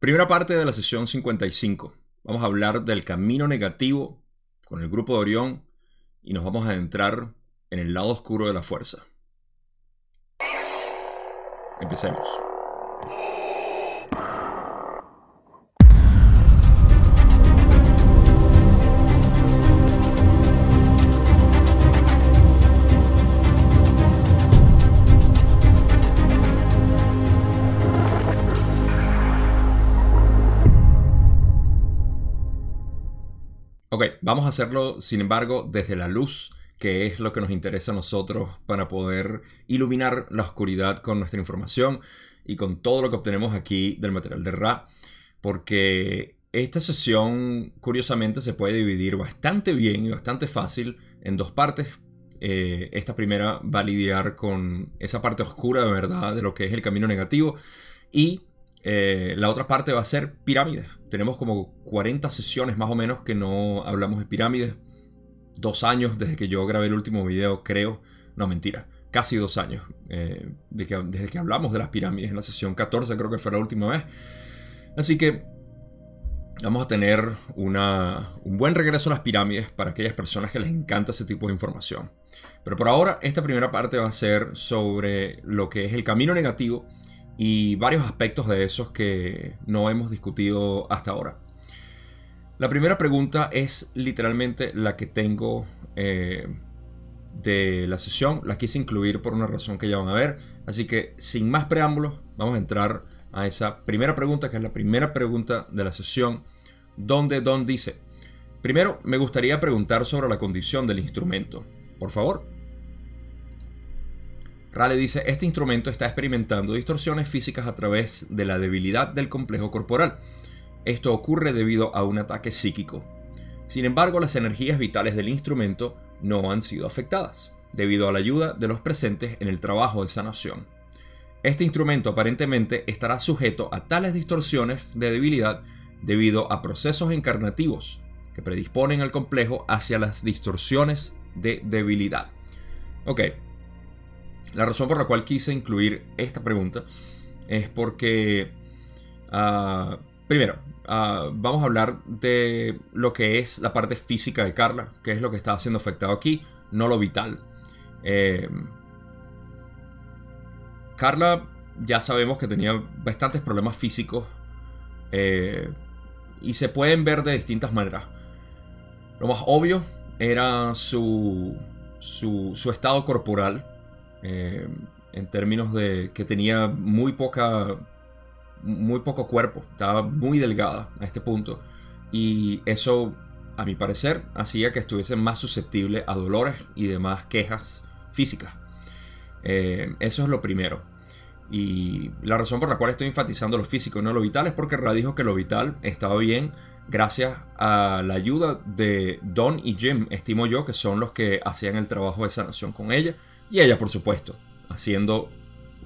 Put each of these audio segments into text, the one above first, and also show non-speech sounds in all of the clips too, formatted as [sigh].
Primera parte de la sesión 55. Vamos a hablar del camino negativo con el grupo de Orión y nos vamos a adentrar en el lado oscuro de la fuerza. Empecemos. Vamos a hacerlo, sin embargo, desde la luz, que es lo que nos interesa a nosotros para poder iluminar la oscuridad con nuestra información y con todo lo que obtenemos aquí del material de Ra, porque esta sesión, curiosamente, se puede dividir bastante bien y bastante fácil en dos partes. Eh, esta primera va a lidiar con esa parte oscura de verdad de lo que es el camino negativo y eh, la otra parte va a ser pirámides. Tenemos como 40 sesiones más o menos que no hablamos de pirámides. Dos años desde que yo grabé el último video, creo. No, mentira. Casi dos años. Eh, desde que hablamos de las pirámides en la sesión 14, creo que fue la última vez. Así que vamos a tener un buen regreso a las pirámides para aquellas personas que les encanta ese tipo de información. Pero por ahora, esta primera parte va a ser sobre lo que es el camino negativo y varios aspectos de esos que no hemos discutido hasta ahora. La primera pregunta es literalmente la que tengo eh, de la sesión. La quise incluir por una razón que ya van a ver. Así que sin más preámbulos, vamos a entrar a esa primera pregunta, que es la primera pregunta de la sesión, donde Don dice, primero me gustaría preguntar sobre la condición del instrumento. Por favor. Rale dice, este instrumento está experimentando distorsiones físicas a través de la debilidad del complejo corporal. Esto ocurre debido a un ataque psíquico. Sin embargo, las energías vitales del instrumento no han sido afectadas, debido a la ayuda de los presentes en el trabajo de sanación. Este instrumento aparentemente estará sujeto a tales distorsiones de debilidad debido a procesos encarnativos que predisponen al complejo hacia las distorsiones de debilidad. Ok, la razón por la cual quise incluir esta pregunta es porque, ah, primero, ah, vamos a hablar de lo que es la parte física de Carla, que es lo que está siendo afectado aquí, no lo vital. Eh, Carla ya sabemos que tenía bastantes problemas físicos eh, y se pueden ver de distintas maneras. Lo más obvio era su, su, su estado corporal, eh, en términos de que tenía muy poca muy poco cuerpo, estaba muy delgada a este punto y eso a mi parecer hacía que estuviese más susceptible a dolores y demás quejas físicas. Eh, eso es lo primero. Y la razón por la cual estoy enfatizando lo físico y no lo vital es porque Ra dijo que lo vital estaba bien gracias a la ayuda de Don y Jim, estimo yo, que son los que hacían el trabajo de sanación con ella. Y ella, por supuesto, haciendo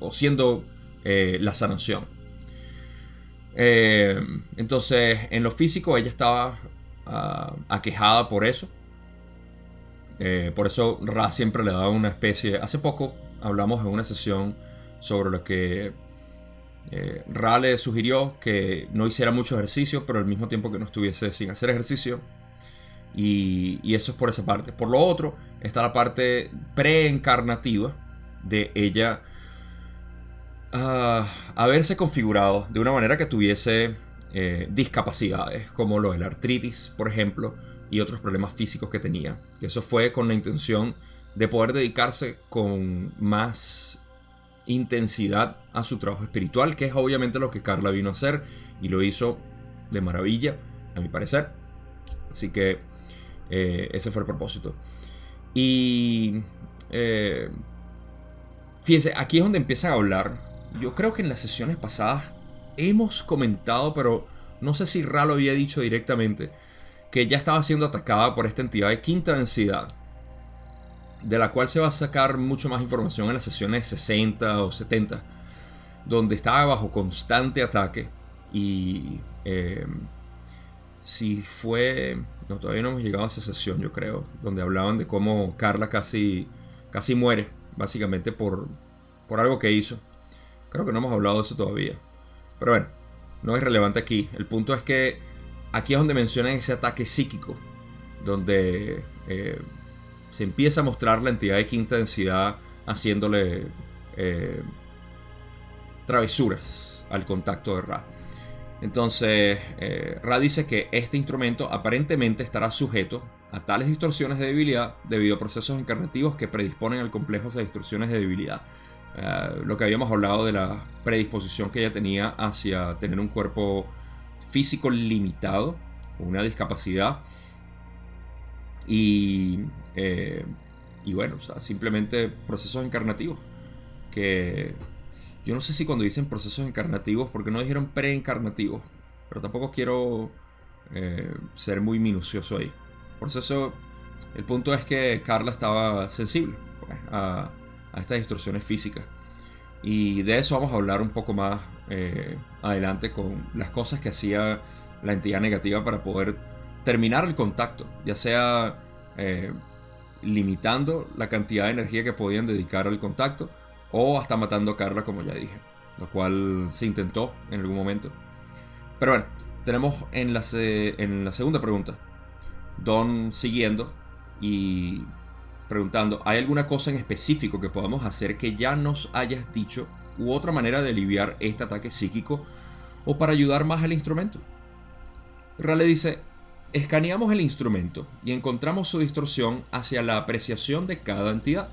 o siendo eh, la sanación. Eh, entonces, en lo físico, ella estaba uh, aquejada por eso. Eh, por eso Ra siempre le daba una especie. Hace poco hablamos en una sesión sobre lo que Ra le sugirió que no hiciera mucho ejercicio, pero al mismo tiempo que no estuviese sin hacer ejercicio. Y, eso es por esa parte. Por lo otro, está la parte preencarnativa de ella uh, haberse configurado de una manera que tuviese eh, discapacidades, como lo de la artritis, por ejemplo, y otros problemas físicos que tenía. Y eso fue con la intención de poder dedicarse con más intensidad a su trabajo espiritual, que es obviamente lo que Carla vino a hacer y lo hizo de maravilla, a mi parecer. Así que eh, ese fue el propósito. Y eh, fíjense, aquí es donde empiezan a hablar. Yo creo que en las sesiones pasadas hemos comentado, pero no sé si Ra lo había dicho directamente, que ya estaba siendo atacada por esta entidad de quinta densidad, de la cual se va a sacar mucho más información en las sesiones 60 o 70, donde estaba bajo constante ataque y eh, si fue no, todavía no hemos llegado a esa sesión, yo creo, donde hablaban de cómo Carla casi, casi muere, básicamente por, por algo que hizo. Creo que no hemos hablado de eso todavía. Pero bueno, no es relevante aquí. El punto es que aquí es donde mencionan ese ataque psíquico, donde eh, se empieza a mostrar la entidad de quinta densidad haciéndole eh, travesuras al contacto de Ra. Entonces, eh, Ra dice que este instrumento aparentemente estará sujeto a tales distorsiones de debilidad debido a procesos encarnativos que predisponen al complejo de distorsiones de debilidad. Eh, lo que habíamos hablado de la predisposición que ella tenía hacia tener un cuerpo físico limitado, una discapacidad. Y, eh, bueno, simplemente procesos encarnativos. Que yo no sé si cuando dicen procesos encarnativos, porque no dijeron preencarnativos, pero tampoco quiero eh, ser muy minucioso ahí. Por eso, el punto es que Carla estaba sensible pues, a, estas distorsiones físicas. Y de eso vamos a hablar un poco más eh, adelante con las cosas que hacía la entidad negativa para poder terminar el contacto, ya sea eh, limitando la cantidad de energía que podían dedicar al contacto o hasta matando a Carla, como ya dije, lo cual se intentó en algún momento. Pero bueno, tenemos en la, en la segunda pregunta, Don siguiendo y preguntando, ¿hay alguna cosa en específico que podamos hacer que ya nos hayas dicho u otra manera de aliviar este ataque psíquico o para ayudar más al instrumento? Rale dice, escaneamos el instrumento y encontramos su distorsión hacia la apreciación de cada entidad,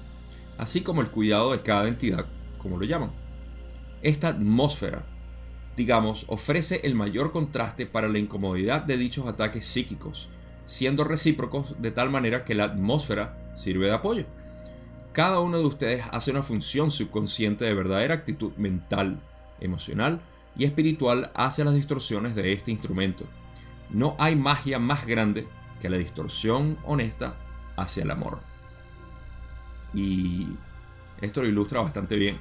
así como el cuidado de cada entidad, como lo llaman. Esta atmósfera, digamos, ofrece el mayor contraste para la incomodidad de dichos ataques psíquicos, siendo recíprocos de tal manera que la atmósfera sirve de apoyo. Cada uno de ustedes hace una función subconsciente de verdadera actitud mental, emocional y espiritual hacia las distorsiones de este instrumento. No hay magia más grande que la distorsión honesta hacia el amor. Y esto lo ilustra bastante bien.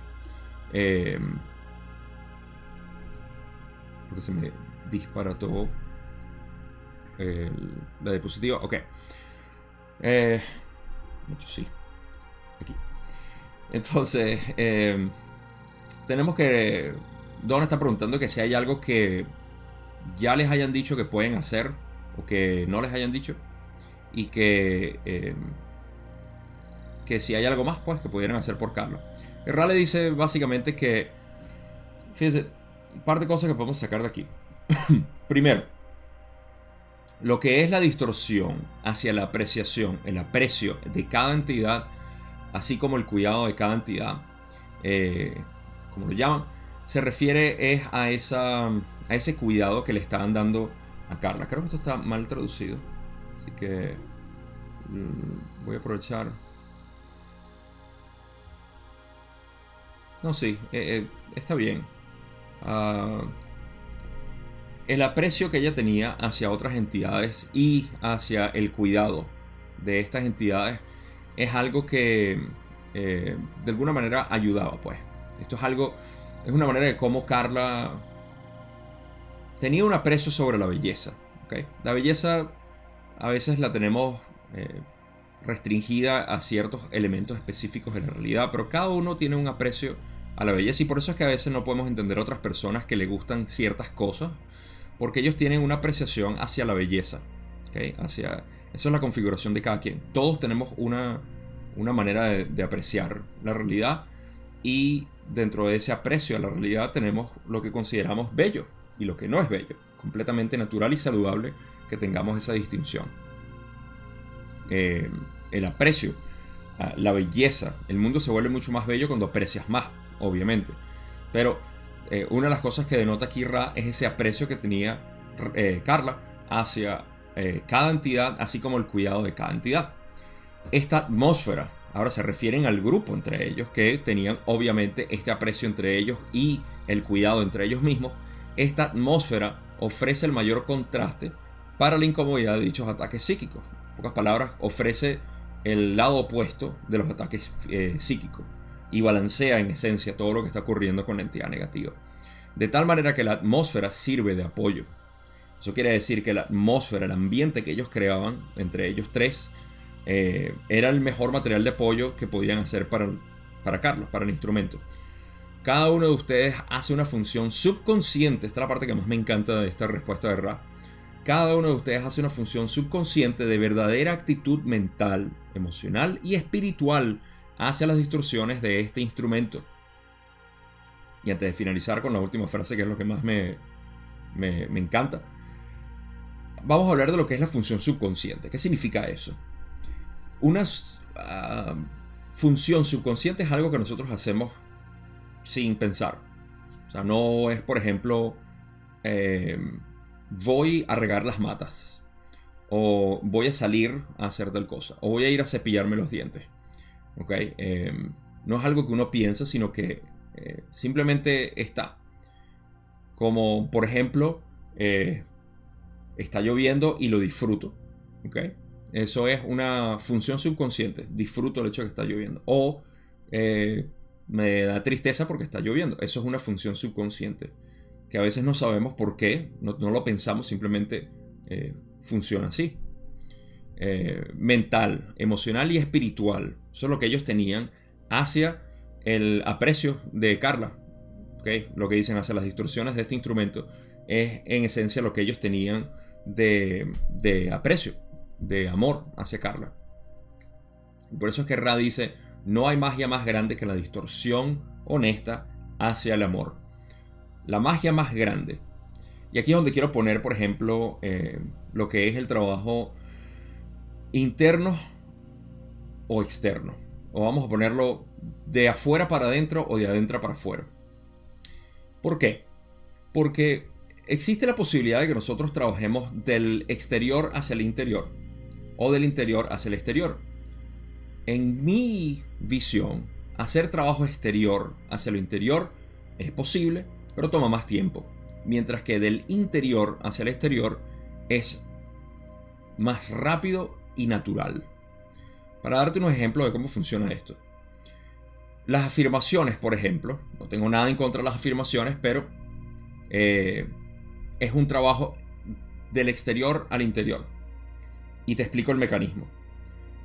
Eh, porque se me disparató la diapositiva. Ok. Eh, sí. Aquí. Entonces, eh, tenemos que... Don está preguntando que si hay algo que ya les hayan dicho que pueden hacer o que no les hayan dicho y que eh, que si hay algo más pues que pudieran hacer por Carlos. Rale dice básicamente que fíjense un par de cosas que podemos sacar de aquí. [clears throat] Primero, lo que es la distorsión hacia la apreciación, el aprecio de cada entidad, así como el cuidado de cada entidad, eh, como lo llaman, se refiere es a, esa, a ese cuidado que le están dando a Carla. Creo que esto está mal traducido, así que mm, voy a aprovechar. No, sí, eh, eh, está bien. Uh, el aprecio que ella tenía hacia otras entidades y hacia el cuidado de estas entidades es algo que eh, de alguna manera ayudaba, pues. Esto es algo, es una manera de cómo Carla tenía un aprecio sobre la belleza. La belleza a veces la tenemos restringida a ciertos elementos específicos de la realidad, pero cada uno tiene un aprecio a la belleza y por eso es que a veces no podemos entender a otras personas que le gustan ciertas cosas porque ellos tienen una apreciación hacia la belleza. Hacia, esa es la configuración de cada quien. Todos tenemos una, una manera de, apreciar la realidad y dentro de ese aprecio a la realidad tenemos lo que consideramos bello y lo que no es bello. Completamente natural y saludable que tengamos esa distinción. Eh, el aprecio, la belleza. El mundo se vuelve mucho más bello cuando aprecias más, obviamente. Pero eh, una de las cosas que denota aquí Ra es ese aprecio que tenía eh, Carla hacia eh, cada entidad, así como el cuidado de cada entidad. Esta atmósfera, ahora se refieren al grupo entre ellos, que tenían obviamente este aprecio entre ellos y el cuidado entre ellos mismos. Esta atmósfera ofrece el mayor contraste para la incomodidad de dichos ataques psíquicos. En pocas palabras, ofrece el lado opuesto de los ataques psíquicos y balancea en esencia todo lo que está ocurriendo con la entidad negativa. De tal manera que la atmósfera sirve de apoyo. Eso quiere decir que la atmósfera, el ambiente que ellos creaban, entre ellos tres, eh, era el mejor material de apoyo que podían hacer para, para Carlos, para el instrumento. cada uno de ustedes hace una función subconsciente. Esta es la parte que más me encanta de esta respuesta de Ra. Cada uno de ustedes hace una función subconsciente de verdadera actitud mental, emocional y espiritual hacia las distorsiones de este instrumento. Y antes de finalizar con la última frase, que es lo que más me, me, encanta, vamos a hablar de lo que es la función subconsciente. ¿Qué significa eso? Una ah, función subconsciente es algo que nosotros hacemos sin pensar. O sea, no es, por ejemplo, em, voy a regar las matas. O voy a salir a hacer tal cosa. O voy a ir a cepillarme los dientes. ¿Ok? Em, no es algo que uno piensa, sino que eh, simplemente está. Como, por ejemplo, eh, está lloviendo y lo disfruto. ¿Ok? Eso es una función subconsciente. Disfruto el hecho de que está lloviendo. O eh, me da tristeza porque está lloviendo. Eso es una función subconsciente. Que a veces no sabemos por qué, no, lo pensamos, simplemente funciona así. Eh, mental, emocional y espiritual. Eso es lo que ellos tenían hacia el aprecio de Carla. Lo que dicen hacia las distorsiones de este instrumento es en esencia lo que ellos tenían de, de aprecio, de amor hacia Carla. Por eso es que Ra dice, no hay magia más grande que la distorsión honesta hacia el amor. La magia más grande. Y aquí es donde quiero poner, por ejemplo, eh, lo que es el trabajo interno o externo. O vamos a ponerlo de afuera para adentro o de adentro para afuera. ¿Por qué? Porque existe la posibilidad de que nosotros trabajemos del exterior hacia el interior o del interior hacia el exterior en mi visión, hacer trabajo exterior hacia lo interior es posible, pero toma más tiempo. Mientras que del interior hacia el exterior es más rápido natural. Para darte un ejemplo de cómo funciona esto. Las afirmaciones, por ejemplo, no tengo nada en contra de las afirmaciones, pero eh, es un trabajo del exterior al interior. Y te explico el mecanismo.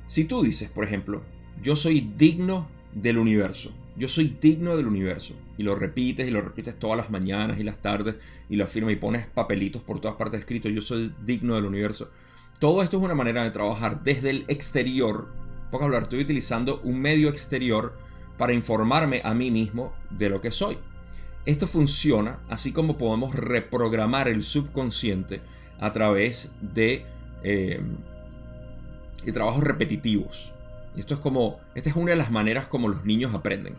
Si tú dices, por ejemplo, yo soy digno del universo, yo soy digno del universo, y lo repites y lo repites todas las mañanas y las tardes, y lo afirmas y pones papelitos por todas partes escritos, yo soy digno del universo. Todo esto es una manera de trabajar desde el exterior. Por hablar, estoy utilizando un medio exterior para informarme a mí mismo de lo que soy. Esto funciona así como podemos reprogramar el subconsciente a través de eh, y trabajos repetitivos. Y esto es como, esta es una de las maneras como los niños aprenden.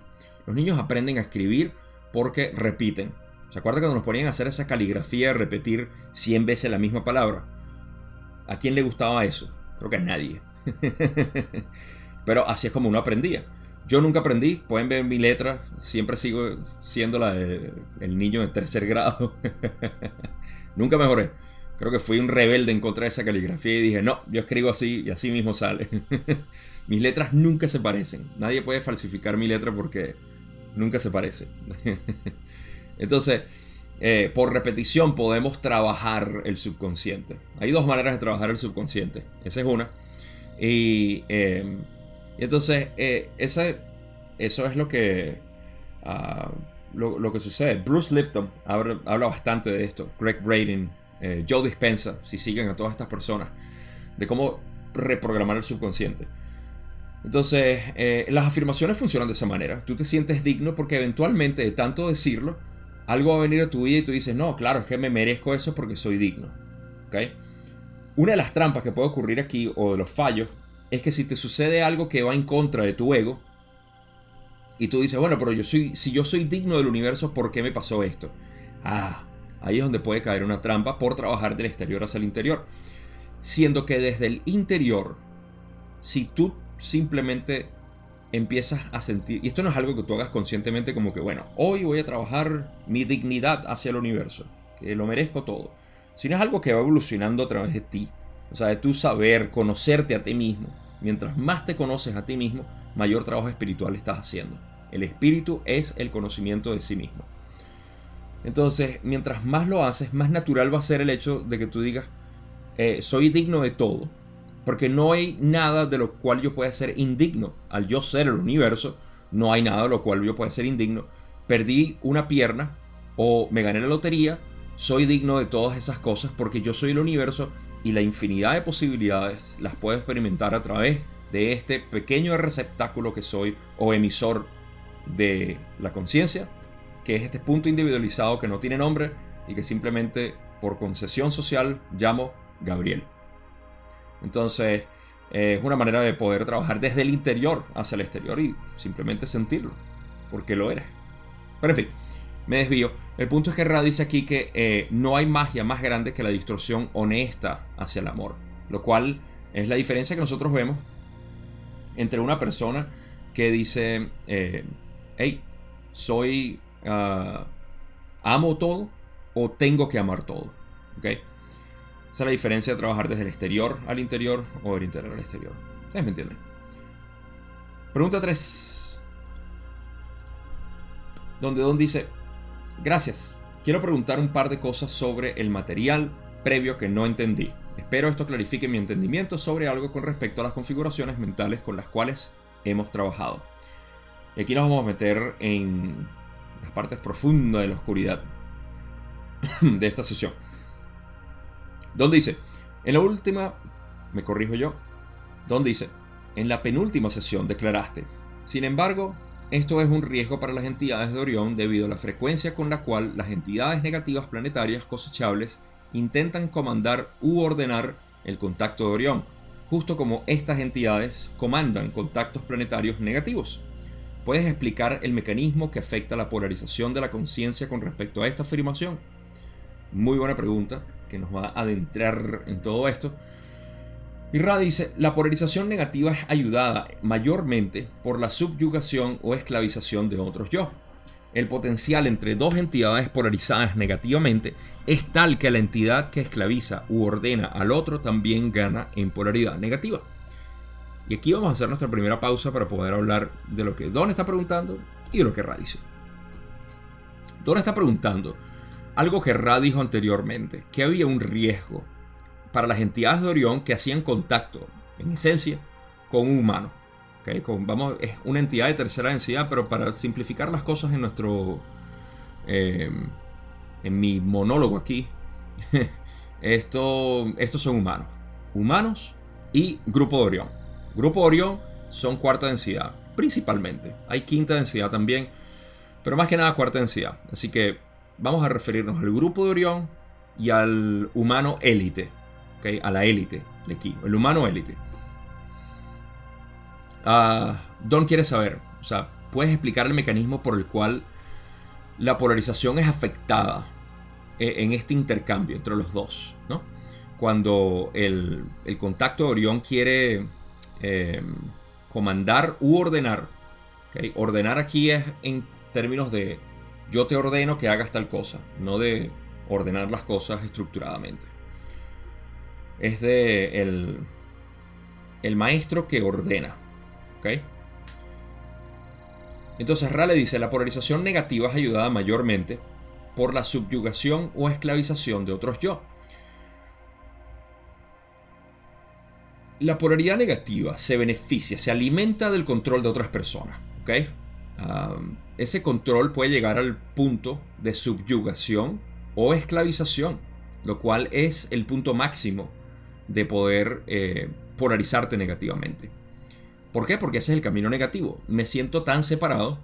Los niños aprenden a escribir porque repiten. ¿Se acuerdan cuando nos ponían a hacer esa caligrafía de repetir 100 veces la misma palabra? ¿A quién le gustaba eso? Creo que a nadie. [laughs] Pero así es como uno aprendía. Yo nunca aprendí, pueden ver mi letra, siempre sigo siendo la del niño de tercer grado. [laughs] nunca mejoré. Creo que fui un rebelde en contra de esa caligrafía y dije, no, yo escribo así y así mismo sale. [laughs] Mis letras nunca se parecen. Nadie puede falsificar mi letra porque nunca se parece. Entonces, eh, por repetición podemos trabajar el subconsciente. Hay dos maneras de trabajar el subconsciente. Esa es una. Y, em, entonces, eh, eso es lo que, ah, lo, que sucede. Bruce Lipton habla, habla, bastante de esto. Greg Braden eh, Joe Dispensa, si siguen a todas estas personas, de cómo reprogramar el subconsciente. Entonces, las afirmaciones funcionan de esa manera. Tú te sientes digno porque eventualmente de tanto decirlo, algo va a venir a tu vida y tú dices, no, claro, es que me merezco eso porque soy digno. Una de las trampas que puede ocurrir aquí, o de los fallos, es que si te sucede algo que va en contra de tu ego, y tú dices, bueno, pero yo soy, si yo soy digno del universo, ¿por qué me pasó esto? Ah, Ahí es donde puede caer una trampa por trabajar del exterior hacia el interior. Siendo que desde el interior, si tú simplemente empiezas a sentir, y esto no es algo que tú hagas conscientemente como que, bueno, hoy voy a trabajar mi dignidad hacia el universo, que lo merezco todo, sino es algo que va evolucionando a través de ti, o sea, de tu saber, conocerte a ti mismo. Mientras más te conoces a ti mismo, mayor trabajo espiritual estás haciendo. El espíritu es el conocimiento de sí mismo. Entonces, mientras más lo haces, más natural va a ser el hecho de que tú digas, eh, soy digno de todo. Porque no hay nada de lo cual yo pueda ser indigno. Al yo ser el universo, no hay nada de lo cual yo pueda ser indigno. perdí una pierna o me gané la lotería, soy digno de todas esas cosas porque yo soy el universo y la infinidad de posibilidades las puedo experimentar a través de este pequeño receptáculo que soy o emisor de la conciencia, que es este punto individualizado que no tiene nombre y que simplemente por concesión social llamo Gabriel. Entonces, es una manera de poder trabajar desde el interior hacia el exterior y simplemente sentirlo, porque lo eres. Pero en fin, me desvío. El punto es que Ra dice aquí que eh, no hay magia más grande que la distorsión honesta hacia el amor, lo cual es la diferencia que nosotros vemos entre una persona que dice, eh, hey, soy, ah, amo todo o tengo que amar todo. ¿Okay? Esa es la diferencia de trabajar desde el exterior al interior o del interior al exterior. ¿Ustedes me entienden? Pregunta 3. Donde Don dice, gracias. Quiero preguntar un par de cosas sobre el material previo que no entendí. Espero esto clarifique mi entendimiento sobre algo con respecto a las configuraciones mentales con las cuales hemos trabajado. Y aquí nos vamos a meter en las partes profundas de la oscuridad de esta sesión. Don dice, en la última, me corrijo yo, Don dice, en la penúltima sesión declaraste, sin embargo, esto es un riesgo para las entidades de Orión debido a la frecuencia con la cual las entidades negativas planetarias cosechables intentan comandar u ordenar el contacto de Orión, justo como estas entidades comandan contactos planetarios negativos. ¿Puedes explicar el mecanismo que afecta la polarización de la conciencia con respecto a esta afirmación? Muy buena pregunta que nos va a adentrar en todo esto. Y Ra dice, la polarización negativa es ayudada mayormente por la subyugación o esclavización de otros yo. El potencial entre dos entidades polarizadas negativamente es tal que la entidad que esclaviza u ordena al otro también gana en polaridad negativa. Y aquí vamos a hacer nuestra primera pausa para poder hablar de lo que Don está preguntando y de lo que Ra dice. Don está preguntando algo que Ra dijo anteriormente, que había un riesgo para las entidades de Orión que hacían contacto, en esencia, con un humano. vamos, es una entidad de tercera densidad, pero para simplificar las cosas en nuestro... Eh, en mi monólogo aquí, [laughs] esto, estos son humanos. Humanos y Grupo de Orión. Grupo de Orión son cuarta densidad, principalmente. Hay quinta densidad también, pero más que nada cuarta densidad. Así que vamos a referirnos al grupo de Orión y al humano élite. ¿okay? A la élite de aquí, el humano élite. Uh, Don quiere saber, o sea, puedes explicar el mecanismo por el cual la polarización es afectada eh, en este intercambio entre los dos, ¿no? Cuando el, contacto de Orión quiere eh, comandar u ordenar, ¿okay? ordenar aquí es en términos de yo te ordeno que hagas tal cosa, no de ordenar las cosas estructuradamente. Es de el, el maestro que ordena. Entonces Rale dice, la polarización negativa es ayudada mayormente por la subyugación o esclavización de otros yo. La polaridad negativa se beneficia, se alimenta del control de otras personas. ¿ok? Ese control puede llegar al punto de subyugación o esclavización, lo cual es el punto máximo de poder eh, polarizarte negativamente. ¿Por qué? Porque ese es el camino negativo. Me siento tan separado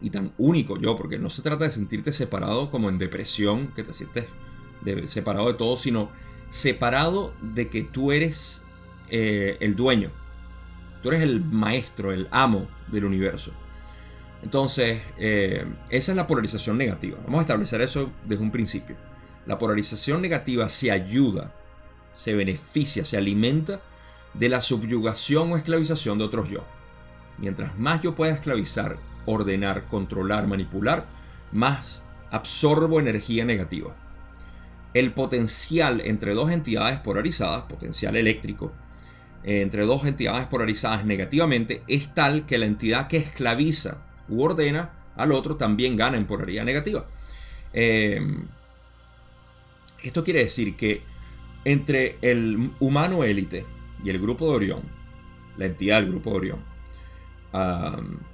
y tan único yo, porque no se trata de sentirte separado como en depresión, que te sientes separado de todo, sino separado de que tú eres eh, el dueño. Tú eres el maestro, el amo del universo. Entonces, eh, esa es la polarización negativa. Vamos a establecer eso desde un principio. La polarización negativa se ayuda, se beneficia, se alimenta de la subyugación o esclavización de otros yo. Mientras más yo pueda esclavizar, ordenar, controlar, manipular, más absorbo energía negativa. El potencial entre dos entidades polarizadas, potencial eléctrico, eh, entre dos entidades polarizadas negativamente, es tal que la entidad que esclaviza ordena al otro también gana en polaridad negativa. Em, esto quiere decir que entre el humano élite y el grupo de Orión, la entidad del grupo de Orión,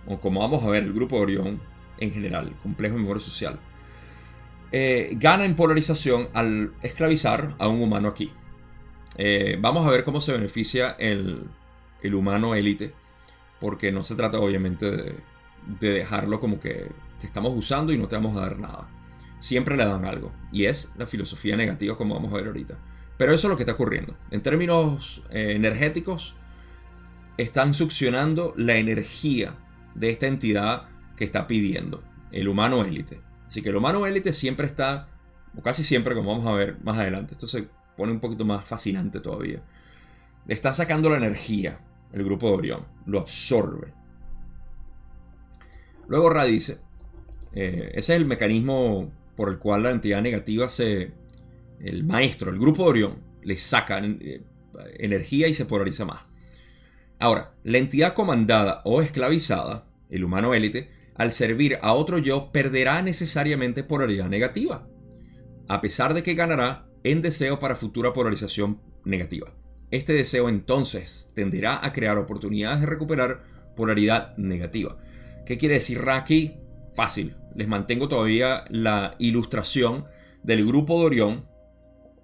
o como vamos a ver, el grupo de Orión, en general, complejo de memoria social, eh, gana en polarización al esclavizar a un humano aquí. Eh, vamos a ver cómo se beneficia el, el humano élite, porque no se trata obviamente de, de dejarlo como que te estamos usando y no te vamos a dar nada. Siempre le dan algo, y es la filosofía negativa como vamos a ver ahorita. Pero eso es lo que está ocurriendo. En términos eh, energéticos, están succionando la energía de esta entidad que está pidiendo, el humano élite. Así que el humano élite siempre está, o casi siempre, como vamos a ver más adelante, esto se pone un poquito más fascinante todavía. Está sacando la energía, el grupo de Orión, lo absorbe. Luego Ra dice, eh, ese es el mecanismo por el cual la entidad negativa se, el maestro, el grupo de Orión, le saca eh, energía y se polariza más. Ahora, la entidad comandada o esclavizada, el humano élite, al servir a otro yo, perderá necesariamente polaridad negativa, a pesar de que ganará en deseo para futura polarización negativa. Este deseo entonces tenderá a crear oportunidades de recuperar polaridad negativa. ¿Qué quiere decir Raki? Fácil. Les mantengo todavía la ilustración del grupo de Orión,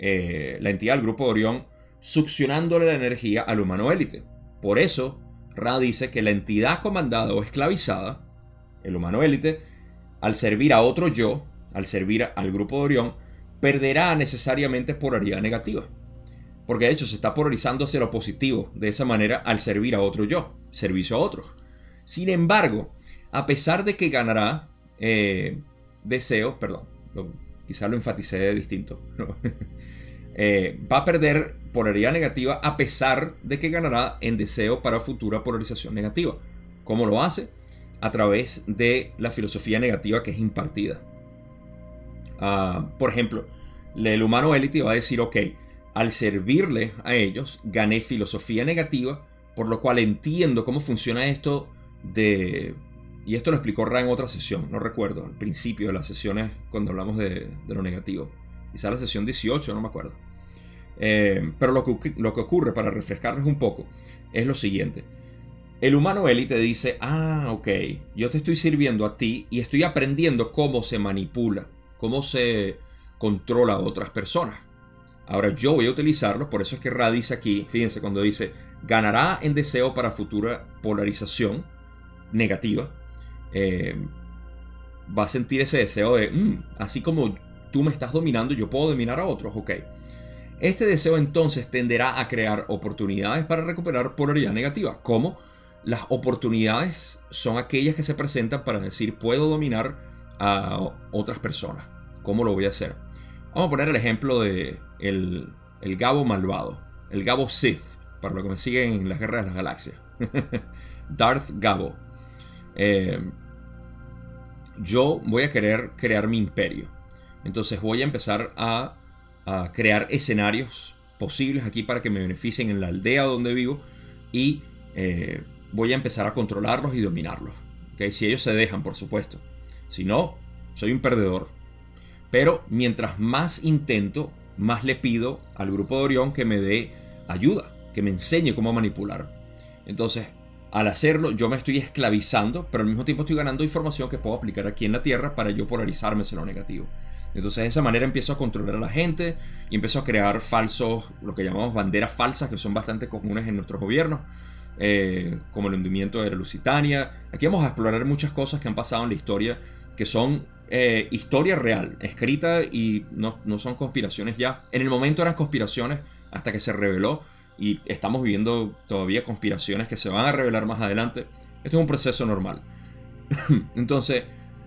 eh, la entidad del grupo de Orión, succionándole la energía al humano élite. Por eso, Ra dice que la entidad comandada o esclavizada, el humano élite, al servir a otro yo, al servir al grupo de Orión, perderá necesariamente polaridad negativa. Porque de hecho se está polarizando hacia lo positivo de esa manera al servir a otro yo, servicio a otros. Sin embargo, a pesar de que ganará eh, deseo, perdón, quizás lo enfaticé distinto, [laughs] eh, va a perder polaridad negativa a pesar de que ganará en deseo para futura polarización negativa. ¿Cómo lo hace? A través de la filosofía negativa que es impartida. Ah, por ejemplo, el humano élite va a decir, ok, al servirle a ellos, gané filosofía negativa, por lo cual entiendo cómo funciona esto de... Y esto lo explicó Ra en otra sesión, no recuerdo, al principio de las sesiones cuando hablamos de, lo negativo. Quizá la sesión 18, no me acuerdo. Eh, pero lo que, lo que ocurre, para refrescarles un poco, es lo siguiente. El humano élite dice, ah, ok, yo te estoy sirviendo a ti y estoy aprendiendo cómo se manipula, cómo se controla a otras personas. Ahora yo voy a utilizarlo, por eso es que Ra dice aquí, fíjense cuando dice, ganará en deseo para futura polarización negativa. Eh, va a sentir ese deseo de, mm, así como tú me estás dominando, yo puedo dominar a otros, ok. Este deseo entonces tenderá a crear oportunidades para recuperar polaridad negativa. ¿Cómo? Las oportunidades son aquellas que se presentan para decir puedo dominar a otras personas. ¿Cómo lo voy a hacer? Vamos a poner el ejemplo de el, Gabo malvado, el Gabo Sith, para lo que me siguen en las guerras de las galaxias. [laughs] Darth Gabo. Eh, yo voy a querer crear mi imperio. Entonces voy a empezar a crear escenarios posibles aquí para que me beneficien en la aldea donde vivo y eh, voy a empezar a controlarlos y dominarlos. ¿okay? Si ellos se dejan, por supuesto. Si no, soy un perdedor. Pero mientras más intento, más le pido al grupo de Orión que me dé ayuda, que me enseñe cómo manipular. Entonces, al hacerlo, yo me estoy esclavizando, pero al mismo tiempo estoy ganando información que puedo aplicar aquí en la Tierra para yo polarizarme hacia lo negativo. Entonces de esa manera empiezo a controlar a la gente y empiezo a crear falsos, lo que llamamos banderas falsas, que son bastante comunes en nuestros gobiernos, eh, como el hundimiento de la Lusitania. Aquí vamos a explorar muchas cosas que han pasado en la historia, que son eh, historia real, escrita y no, no son conspiraciones ya. En el momento eran conspiraciones hasta que se reveló y estamos viviendo todavía conspiraciones que se van a revelar más adelante. Esto es un proceso normal. [clears throat] Entonces,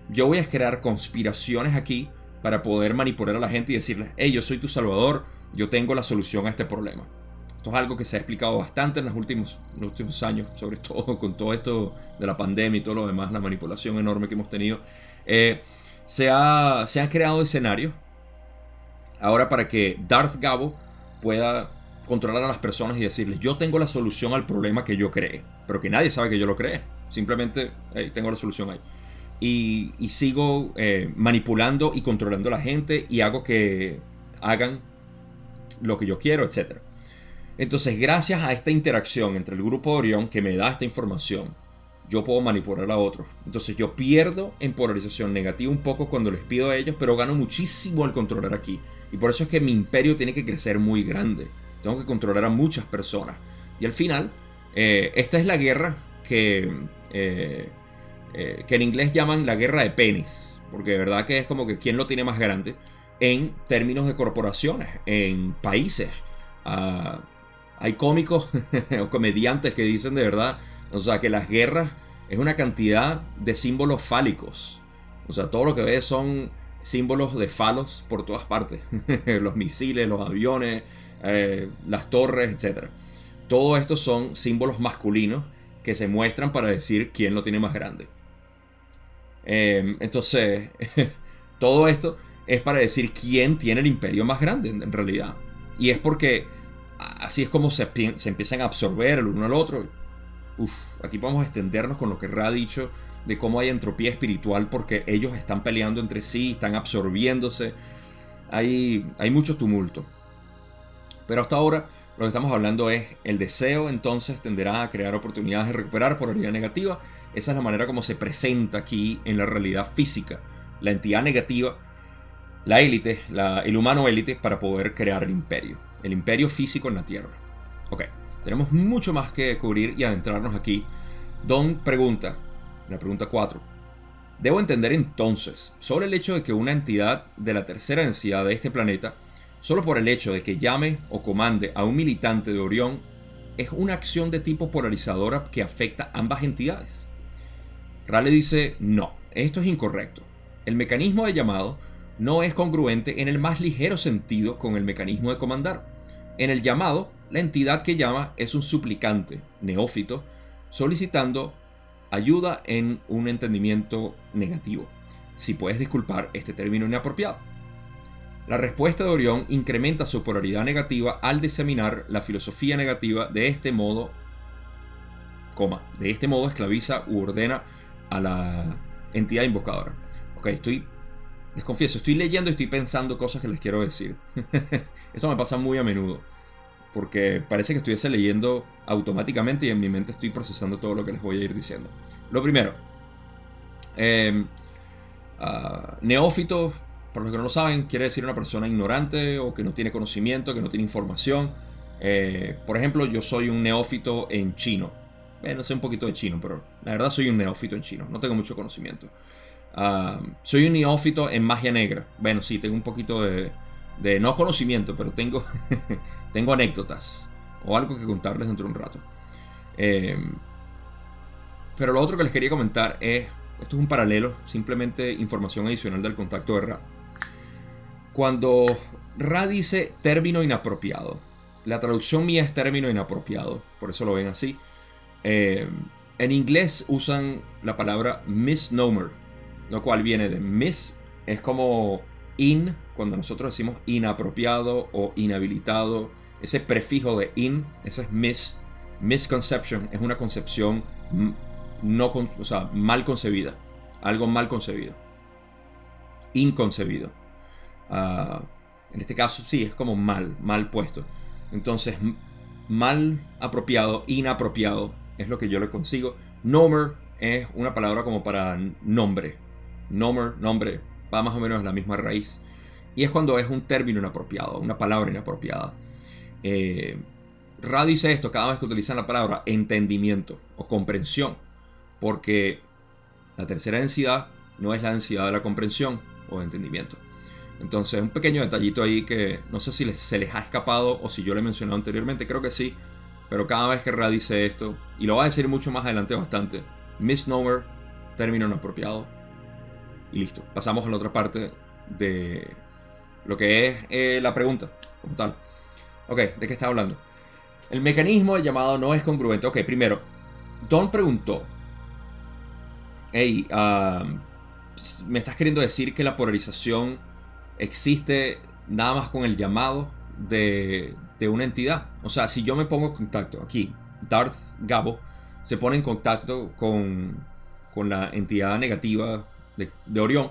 yo voy a crear conspiraciones aquí para poder manipular a la gente y decirles, hey, yo soy tu salvador, yo tengo la solución a este problema. Esto es algo que se ha explicado bastante en los últimos, los últimos años, sobre todo [laughs] con todo esto de la pandemia y todo lo demás, la manipulación enorme que hemos tenido. Eh, se, ha, se han creado escenarios ahora para que Darth Gabo pueda controlar a las personas y decirles, yo tengo la solución al problema que yo creé, pero que nadie sabe que yo lo creé. Simplemente, tengo la solución ahí y, sigo eh, manipulando y controlando a la gente y hago que hagan lo que yo quiero, etc. Entonces, gracias a esta interacción entre el grupo de Orión que me da esta información yo puedo manipular a otros. Entonces yo pierdo en polarización negativa un poco cuando les pido a ellos, pero gano muchísimo al controlar aquí. Y por eso es que mi imperio tiene que crecer muy grande. Tengo que controlar a muchas personas. Y al final, eh, esta es la guerra que, eh, eh, que en inglés llaman la guerra de penes. Porque de verdad que es como que quién lo tiene más grande en términos de corporaciones, en países. Ah, hay cómicos [laughs] o comediantes que dicen de verdad o sea, que las guerras es una cantidad de símbolos fálicos. O sea, todo lo que ves son símbolos de falos por todas partes. [laughs] los misiles, los aviones, eh, las torres, etc. Todo esto son símbolos masculinos que se muestran para decir quién lo tiene más grande. Em, entonces, [laughs] todo esto es para decir quién tiene el imperio más grande en, realidad. Y es porque así es como se, se empiezan a absorber el uno al otro Uf, aquí podemos extendernos con lo que Ra ha dicho de cómo hay entropía espiritual porque ellos están peleando entre sí, están absorbiéndose. Hay, hay mucho tumulto. Pero hasta ahora lo que estamos hablando es el deseo entonces tenderá a crear oportunidades de recuperar polaridad negativa. Esa es la manera como se presenta aquí en la realidad física. La entidad negativa, la élite, el humano élite para poder crear el imperio. El imperio físico en la Tierra. Ok. Tenemos mucho más que cubrir y adentrarnos aquí. Don pregunta, la pregunta 4. Debo entender entonces, sobre el hecho de que una entidad de la tercera densidad de este planeta, solo por el hecho de que llame o comande a un militante de Orión, es una acción de tipo polarizadora que afecta a ambas entidades. Rale dice, no, esto es incorrecto. El mecanismo de llamado no es congruente en el más ligero sentido con el mecanismo de comandar. En el llamado, la entidad que llama es un suplicante, neófito, solicitando ayuda en un entendimiento negativo. Si puedes disculpar este término inapropiado. La respuesta de Orión incrementa su polaridad negativa al diseminar la filosofía negativa de este modo, coma, de este modo esclaviza u ordena a la entidad invocadora. Ok, estoy, les confieso, estoy leyendo y estoy pensando cosas que les quiero decir. [laughs] Esto me pasa muy a menudo porque parece que estuviese leyendo automáticamente y en mi mente estoy procesando todo lo que les voy a ir diciendo. Lo primero, em, ah, neófito, para los que no lo saben, quiere decir una persona ignorante o que no tiene conocimiento, que no tiene información. Eh, por ejemplo, yo soy un neófito en chino. no sé un poquito de chino, pero la verdad soy un neófito en chino, no tengo mucho conocimiento. Ah, soy un neófito en magia negra. Bueno, sí, tengo un poquito de, no conocimiento, pero tengo, [laughs] tengo anécdotas o algo que contarles dentro de un rato. Em, pero lo otro que les quería comentar es, esto es un paralelo, simplemente información adicional del contacto de Ra. Cuando Ra dice término inapropiado, la traducción mía es término inapropiado, por eso lo ven así. Em, en inglés usan la palabra misnomer, lo cual viene de mis, es como in, cuando nosotros decimos inapropiado o inhabilitado, ese prefijo de in, ese es mis, misconception, es una concepción no, o sea, mal concebida, algo mal concebido, inconcebido. Ah, en este caso sí, es como mal, mal puesto. Entonces, mal apropiado, inapropiado, es lo que yo le consigo. Nomer es una palabra como para nombre. Nomer, nombre, va más o menos a la misma raíz. Y es cuando es un término inapropiado, una palabra inapropiada. Eh, Ra dice esto cada vez que utilizan la palabra entendimiento o comprensión, porque la tercera densidad no es la densidad de la comprensión o entendimiento. Entonces, un pequeño detallito ahí que no sé si se les ha escapado o si yo lo he mencionado anteriormente, creo que sí, pero cada vez que Ra dice esto, y lo va a decir mucho más adelante bastante, misnomer, término inapropiado, y listo. Pasamos a la otra parte de lo que es eh, la pregunta, como tal. Ok, ¿de qué está hablando? El mecanismo de llamado no es congruente. Ok, primero, Don preguntó, hey, ¿me estás queriendo decir que la polarización existe nada más con el llamado de, de una entidad? O sea, si yo me pongo en contacto aquí, Darth Gabo se pone en contacto con, con la entidad negativa de, Orión,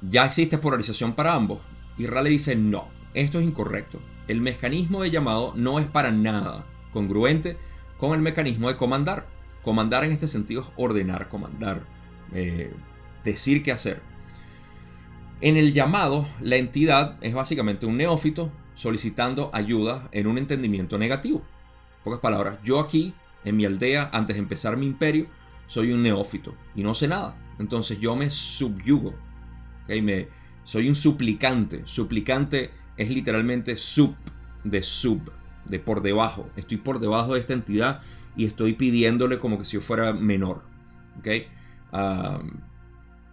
ya existe polarización para ambos. Y Rale dice no, esto es incorrecto. El mecanismo de llamado no es para nada congruente con el mecanismo de comandar. Comandar en este sentido es ordenar, comandar, eh, decir qué hacer. En el llamado, la entidad es básicamente un neófito solicitando ayuda en un entendimiento negativo. En pocas palabras, yo aquí, en mi aldea, antes de empezar mi imperio, soy un neófito y no sé nada. Entonces yo me subyugo. Me, soy un suplicante. Suplicante es literalmente sub, de sub, de por debajo. Estoy por debajo de esta entidad y estoy pidiéndole como que si yo fuera menor.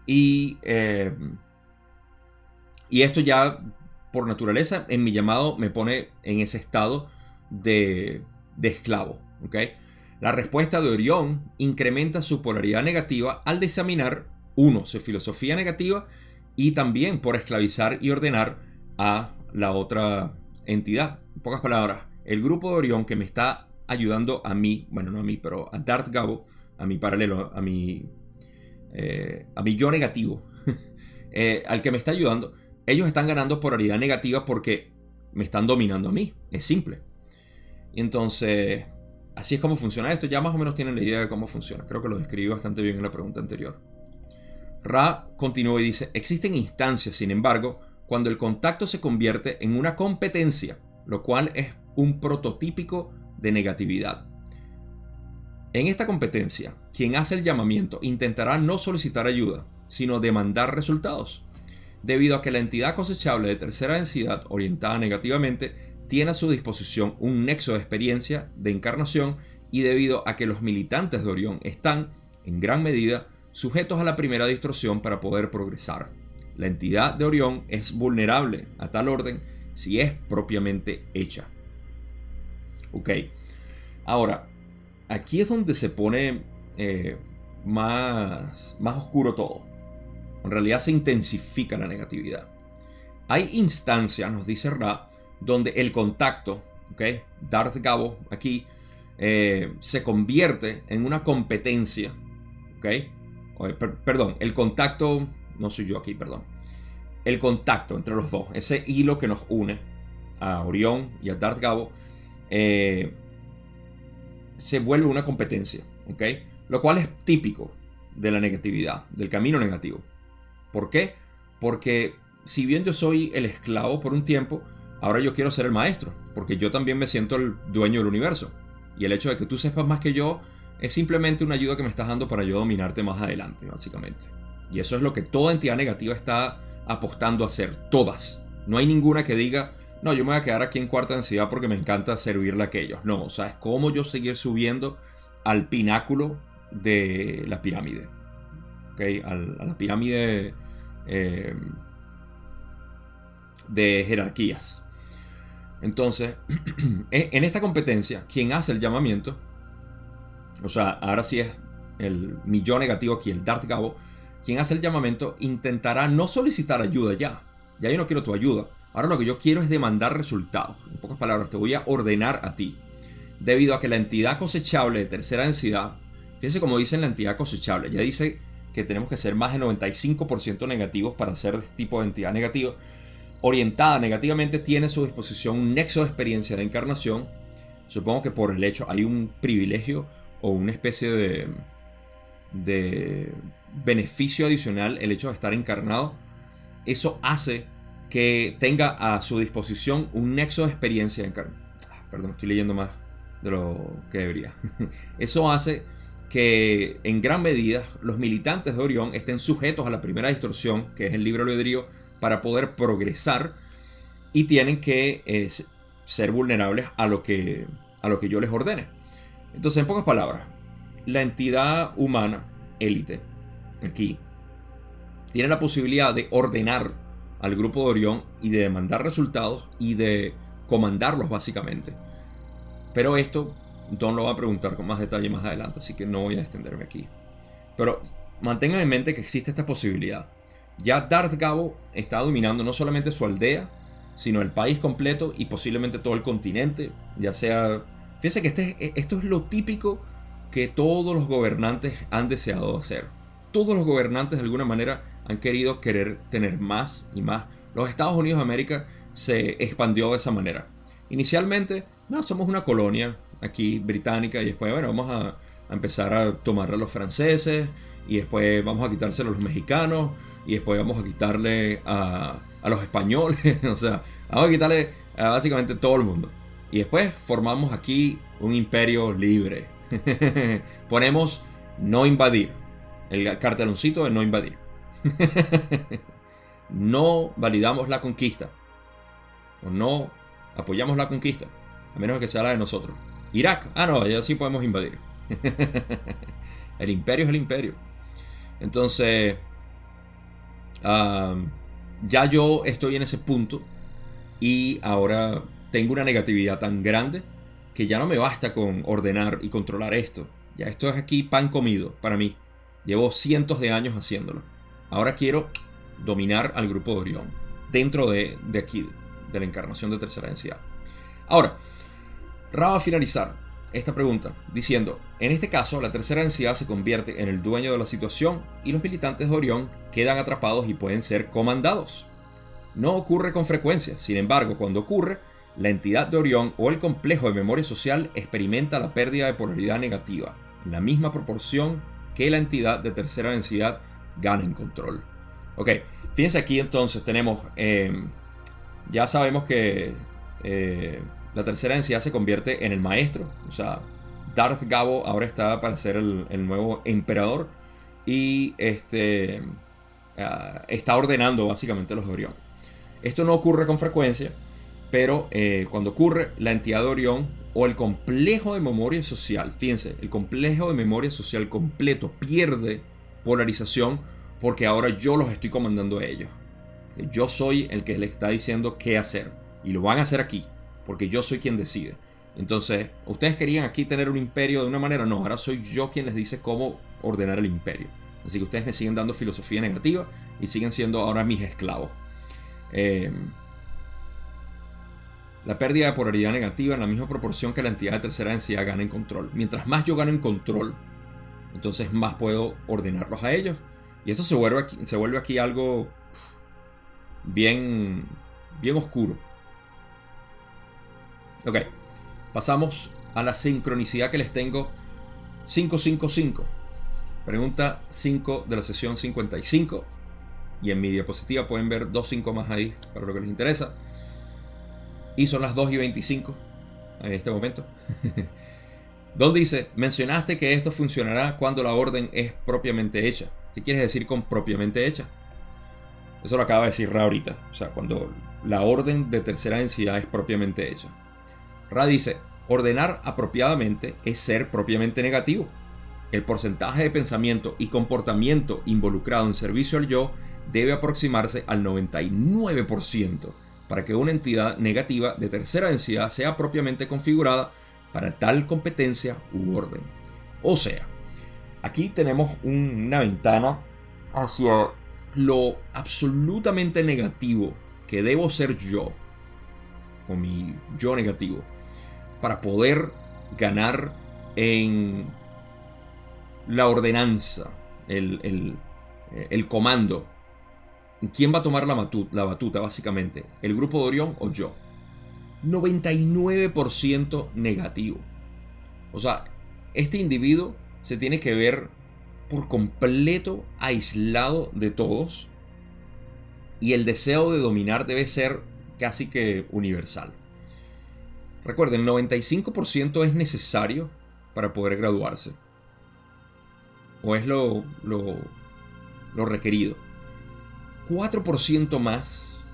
y, em, y esto ya por naturaleza en mi llamado me pone en ese estado de, esclavo. La respuesta de Orión incrementa su polaridad negativa al examinar, uno, su filosofía negativa y también por esclavizar y ordenar a la otra entidad. En pocas palabras, el grupo de Orión que me está ayudando a mí, bueno, no a mí, pero a Darth Gabo, a mi paralelo, a mi, eh, a mi yo negativo, [laughs] eh, al que me está ayudando, ellos están ganando polaridad negativa porque me están dominando a mí. Es simple. Entonces, así es como funciona esto. Ya más o menos tienen la idea de cómo funciona. Creo que lo describí bastante bien en la pregunta anterior. Ra continúa y dice, existen instancias, sin embargo, cuando el contacto se convierte en una competencia, lo cual es un prototípico de negatividad. En esta competencia, quien hace el llamamiento intentará no solicitar ayuda, sino demandar resultados, debido a que la entidad cosechable de tercera densidad orientada negativamente tiene a su disposición un nexo de experiencia de encarnación y debido a que los militantes de Orión están, en gran medida, sujetos a la primera distorsión para poder progresar. La entidad de Orión es vulnerable a tal orden si es propiamente hecha. Ok. Ahora, aquí es donde se pone eh, más, más oscuro todo. En realidad se intensifica la negatividad. Hay instancias, nos dice Ra, donde el contacto, ¿ok? Darth Gabo aquí, eh, se convierte en una competencia, ¿ok? perdón, el contacto no soy yo aquí, perdón. El contacto entre los dos, ese hilo que nos une a Orión y a Darth Gabo, eh, se vuelve una competencia, ¿ok? Lo cual es típico de la negatividad, del camino negativo. ¿Por qué? Porque si bien yo soy el esclavo por un tiempo, ahora yo quiero ser el maestro, porque yo también me siento el dueño del universo. Y el hecho de que tú sepas más que yo es simplemente una ayuda que me estás dando para yo dominarte más adelante, básicamente. Y eso es lo que toda entidad negativa está apostando a hacer, todas. No hay ninguna que diga, no, yo me voy a quedar aquí en cuarta densidad porque me encanta servirle a aquellos. No, o sea, es como yo seguir subiendo al pináculo de la pirámide. A la pirámide eh, de jerarquías. Entonces, [clears throat] en esta competencia, quien hace el llamamiento, o sea, ahora sí es el millón negativo aquí, el Darth Gabo, quien hace el llamamiento intentará no solicitar ayuda ya. Ya yo no quiero tu ayuda. Ahora lo que yo quiero es demandar resultados. En pocas palabras, te voy a ordenar a ti. Debido a que la entidad cosechable de tercera densidad, fíjense como dice la entidad cosechable, ya dice que tenemos que ser más de 95% negativos para ser de este tipo de entidad negativa. Orientada negativamente tiene a su disposición un nexo de experiencia de encarnación. Supongo que por el hecho hay un privilegio o una especie de, de beneficio adicional el hecho de estar encarnado, eso hace que tenga a su disposición un nexo de experiencia de encarnación. Ah, perdón, estoy leyendo más de lo que debería. [laughs] Eso hace que en gran medida los militantes de Orión estén sujetos a la primera distorsión, que es el libre albedrío, para poder progresar y tienen que eh, ser vulnerables a lo, que, a lo que yo les ordene. Entonces, en pocas palabras, la entidad humana élite aquí, tiene la posibilidad de ordenar al grupo de Orión y de demandar resultados y de comandarlos básicamente. Pero esto Don lo va a preguntar con más detalle más adelante, así que no voy a extenderme aquí. Pero mantengan en mente que existe esta posibilidad. Ya Darth Gabo está dominando no solamente su aldea, sino el país completo y posiblemente todo el continente, ya sea... Fíjense que este, esto es lo típico que todos los gobernantes han deseado hacer todos los gobernantes de alguna manera han querido querer tener más y más. Los Estados Unidos de América se expandió de esa manera. Inicialmente, no, somos una colonia aquí británica y después, bueno, vamos a, empezar a tomarle a los franceses, y después vamos a quitárselo a los mexicanos, y después vamos a quitarle a, a los españoles, [laughs] o sea, vamos a quitarle a básicamente todo el mundo. Y después formamos aquí un imperio libre. [laughs] Ponemos no invadir, el carteloncito de no invadir. [laughs] no validamos la conquista. O no apoyamos la conquista. A menos que sea la de nosotros. Irak. Ah, no, ya sí podemos invadir. [laughs] el imperio es el imperio. Entonces, ya yo estoy en ese punto. Y ahora tengo una negatividad tan grande que ya no me basta con ordenar y controlar esto. Ya esto es aquí pan comido para mí. Llevo cientos de años haciéndolo. Ahora quiero dominar al grupo de Orión. Dentro de, de aquí, de la encarnación de tercera densidad. Ahora, Ra va a finalizar esta pregunta diciendo, en este caso la tercera densidad se convierte en el dueño de la situación y los militantes de Orión quedan atrapados y pueden ser comandados. No ocurre con frecuencia, sin embargo, cuando ocurre, la entidad de Orión o el complejo de memoria social experimenta la pérdida de polaridad negativa, en la misma proporción que la entidad de tercera densidad gana en control. Ok, fíjense aquí entonces tenemos, em, ya sabemos que eh, la tercera densidad se convierte en el maestro, o sea, Darth Gabo ahora está para ser el, nuevo emperador y este, ah, está ordenando básicamente los Orión. Esto no ocurre con frecuencia, pero eh, cuando ocurre, la entidad de Orión o el complejo de memoria social, fíjense, el complejo de memoria social completo pierde polarización porque ahora yo los estoy comandando a ellos. Yo soy el que les está diciendo qué hacer. Y lo van a hacer aquí, porque yo soy quien decide. Entonces, ¿ustedes querían aquí tener un imperio de una manera? No, ahora soy yo quien les dice cómo ordenar el imperio. Así que ustedes me siguen dando filosofía negativa y siguen siendo ahora mis esclavos. Eh, la pérdida de polaridad negativa en la misma proporción que la entidad de tercera densidad gana en control. Mientras más yo gano en control, entonces más puedo ordenarlos a ellos. Y esto se vuelve aquí, se vuelve aquí algo bien, bien oscuro. Ok, pasamos a la sincronicidad que les tengo 555. Pregunta 5 de la sesión 55. Y en mi diapositiva pueden ver dos 5 más ahí para lo que les interesa. Y son las 2 y 25 en este momento. [laughs] Donde dice, mencionaste que esto funcionará cuando la orden es propiamente hecha. ¿Qué quieres decir con propiamente hecha? Eso lo acaba de decir Ra ahorita. O sea, cuando la orden de tercera densidad es propiamente hecha. Ra dice, ordenar apropiadamente es ser propiamente negativo. El porcentaje de pensamiento y comportamiento involucrado en servicio al yo debe aproximarse al 99% para que una entidad negativa de tercera densidad sea propiamente configurada para tal competencia u orden. O sea, aquí tenemos una ventana hacia lo absolutamente negativo que debo ser yo, o mi yo negativo, para poder ganar en la ordenanza, el, el comando ¿Quién va a tomar la, la batuta, básicamente? ¿El grupo de Orión o yo? 99% negativo. O sea, este individuo se tiene que ver por completo aislado de todos y el deseo de dominar debe ser casi que universal. Recuerden, el 95% es necesario para poder graduarse. O es lo, lo, requerido. 4% más,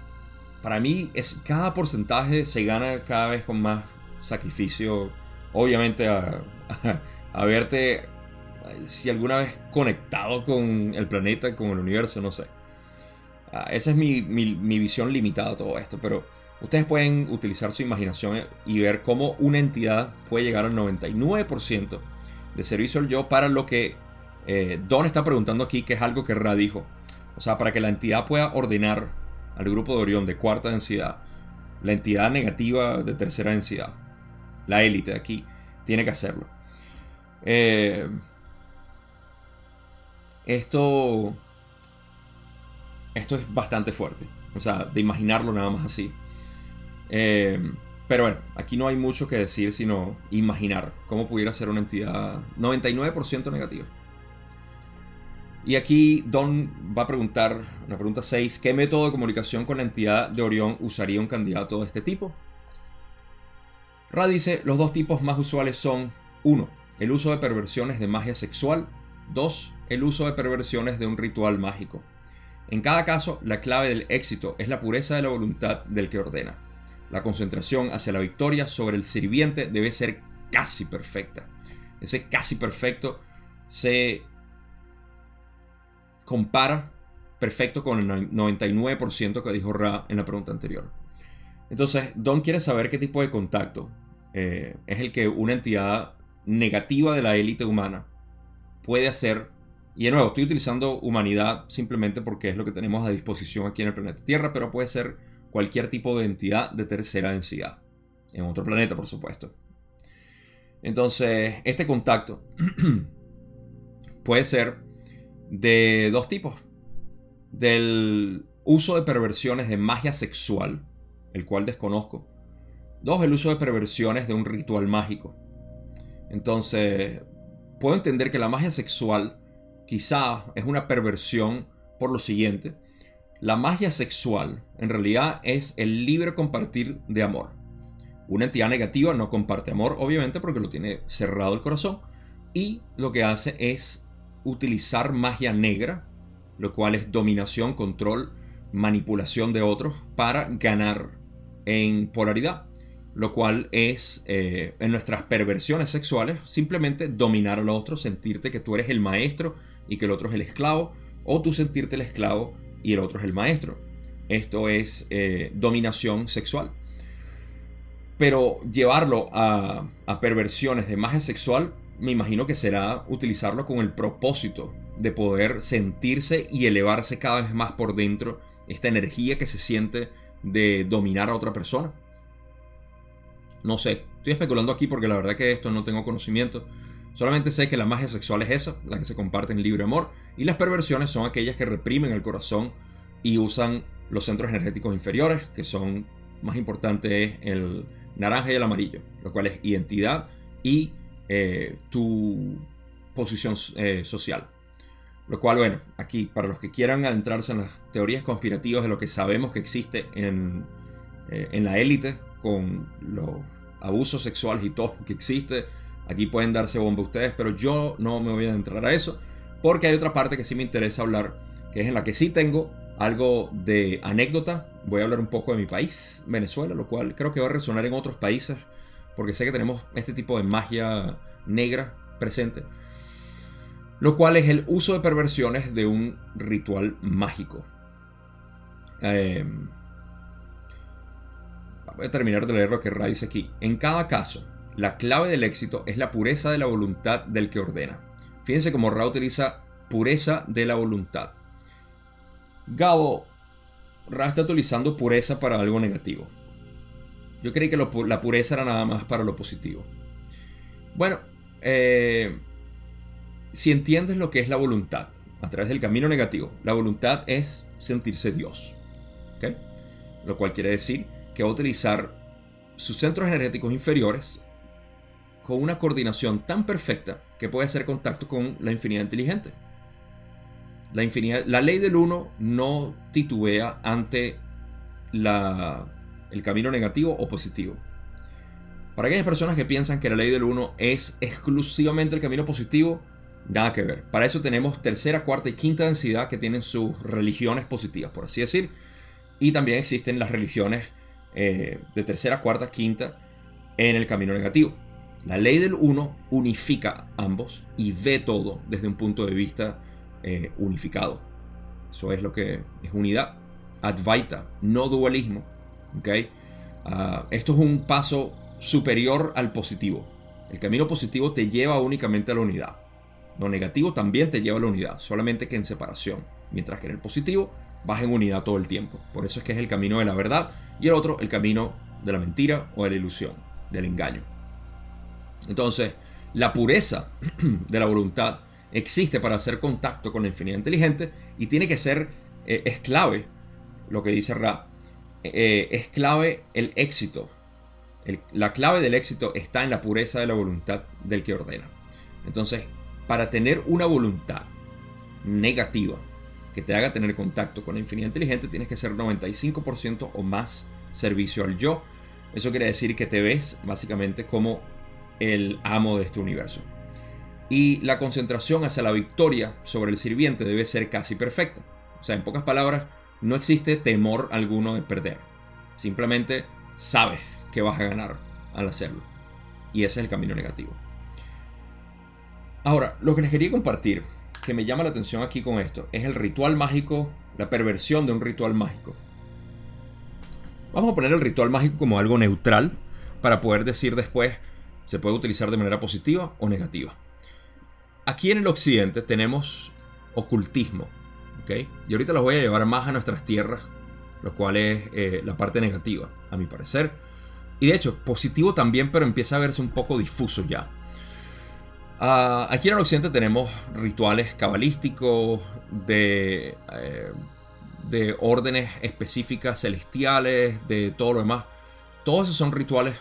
para mí es cada porcentaje se gana cada vez con más sacrificio. Obviamente a, verte si alguna vez conectado con el planeta, con el universo, no sé. Ah, esa es mi, mi, visión limitada a todo esto, pero ustedes pueden utilizar su imaginación y ver cómo una entidad puede llegar al 99% de servicio al yo para lo que eh, Don está preguntando aquí, que es algo que Ra dijo. O sea, para que la entidad pueda ordenar al grupo de Orión de cuarta densidad, la entidad negativa de tercera densidad, la élite de aquí, tiene que hacerlo. Eh, esto, esto es bastante fuerte. O sea, de imaginarlo nada más así. Eh, Pero bueno, aquí no hay mucho que decir sino imaginar cómo pudiera ser una entidad 99% negativa. Y aquí Don va a preguntar, la pregunta 6, ¿qué método de comunicación con la entidad de Orión usaría un candidato de este tipo? Ra dice, los dos tipos más usuales son 1. El uso de perversiones de magia sexual. 2. El uso de perversiones de un ritual mágico. En cada caso, la clave del éxito es la pureza de la voluntad del que ordena. La concentración hacia la victoria sobre el sirviente debe ser casi perfecta. Ese casi perfecto se compara perfecto con el 99% que dijo Ra en la pregunta anterior. Entonces, Don quiere saber qué tipo de contacto eh, es el que una entidad negativa de la élite humana puede hacer. Y de nuevo, estoy utilizando humanidad simplemente porque es lo que tenemos a disposición aquí en el planeta Tierra, pero puede ser cualquier tipo de entidad de tercera densidad. En otro planeta, por supuesto. Entonces, este contacto [clears throat] puede ser de dos tipos. Del uso de perversiones de magia sexual, el cual desconozco. Dos, el uso de perversiones de un ritual mágico. Entonces, puedo entender que la magia sexual quizá es una perversión por lo siguiente. La magia sexual en realidad es el libre compartir de amor. Una entidad negativa no comparte amor, obviamente, porque lo tiene cerrado el corazón. Y lo que hace es utilizar magia negra, lo cual es dominación, control, manipulación de otros para ganar en polaridad lo cual es eh, en nuestras perversiones sexuales simplemente dominar al otro, sentirte que tú eres el maestro y que el otro es el esclavo, o tú sentirte el esclavo y el otro es el maestro. Esto es eh, dominación sexual. Pero llevarlo a, a perversiones de magia sexual, me imagino que será utilizarlo con el propósito de poder sentirse y elevarse cada vez más por dentro esta energía que se siente de dominar a otra persona. No sé, estoy especulando aquí porque la verdad que esto no tengo conocimiento. Solamente sé que la magia sexual es esa, la que se comparte en libre amor, y las perversiones son aquellas que reprimen el corazón y usan los centros energéticos inferiores, que son más importantes el naranja y el amarillo, lo cual es identidad y eh, tu posición eh, social. Lo cual, bueno, aquí para los que quieran adentrarse en las teorías conspirativas de lo que sabemos que existe en, eh, en la élite con los abusos sexuales y todo lo que existe. Aquí pueden darse bomba ustedes, pero yo no me voy a entrar a eso. Porque hay otra parte que sí me interesa hablar, que es en la que sí tengo algo de anécdota. Voy a hablar un poco de mi país, Venezuela, lo cual creo que va a resonar en otros países, porque sé que tenemos este tipo de magia negra presente. Lo cual es el uso de perversiones de un ritual mágico. Eh, voy a terminar de leer lo que Ra dice aquí. En cada caso, la clave del éxito es la pureza de la voluntad del que ordena. Fíjense cómo Ra utiliza pureza de la voluntad. Gabo, Ra está utilizando pureza para algo negativo. Yo creí que la pureza era nada más para lo positivo. Bueno, eh, si entiendes lo que es la voluntad a través del camino negativo, la voluntad es sentirse Dios. Lo cual quiere decir que va a utilizar sus centros energéticos inferiores con una coordinación tan perfecta que puede hacer contacto con la infinidad inteligente. La, infinidad, la ley del uno no titubea ante la, el camino negativo o positivo. Para aquellas personas que piensan que la ley del uno es exclusivamente el camino positivo, nada que ver. Para eso tenemos tercera, cuarta y quinta densidad que tienen sus religiones positivas, por así decir. Y también existen las religiones eh, de tercera, cuarta, quinta en el camino negativo. La ley del uno unifica ambos y ve todo desde un punto de vista eh, unificado. Eso es lo que es unidad. Advaita, no dualismo. ¿okay? Ah, esto es un paso superior al positivo. El camino positivo te lleva únicamente a la unidad. Lo negativo también te lleva a la unidad, solamente que en separación. Mientras que en el positivo vas en unidad todo el tiempo. Por eso es que es el camino de la verdad y el otro el camino de la mentira o de la ilusión, del engaño. Entonces, la pureza [clears throat] de la voluntad existe para hacer contacto con la infinidad inteligente y tiene que ser, eh, es clave, lo que dice Ra, eh, es clave el éxito la clave del éxito está en la pureza de la voluntad del que ordena. Entonces, para tener una voluntad negativa que te haga tener contacto con la infinidad inteligente, tienes que ser 95% o más servicio al yo. Eso quiere decir que te ves básicamente como el amo de este universo. Y la concentración hacia la victoria sobre el sirviente debe ser casi perfecta. O sea, en pocas palabras, no existe temor alguno de perder. Simplemente sabes que vas a ganar al hacerlo. Y ese es el camino negativo. Ahora, lo que les quería compartir, que me llama la atención aquí con esto, es el ritual mágico, la perversión de un ritual mágico. Vamos a poner el ritual mágico como algo neutral para poder decir después se puede utilizar de manera positiva o negativa. Aquí en el occidente tenemos ocultismo, ¿ok? Y ahorita los voy a llevar más a nuestras tierras, lo cual es eh, la parte negativa, a mi parecer. Y de hecho, positivo también, pero empieza a verse un poco difuso ya. Ah, aquí en el occidente tenemos rituales cabalísticos de, eh, de órdenes específicas celestiales, de todo lo demás. Todos esos son rituales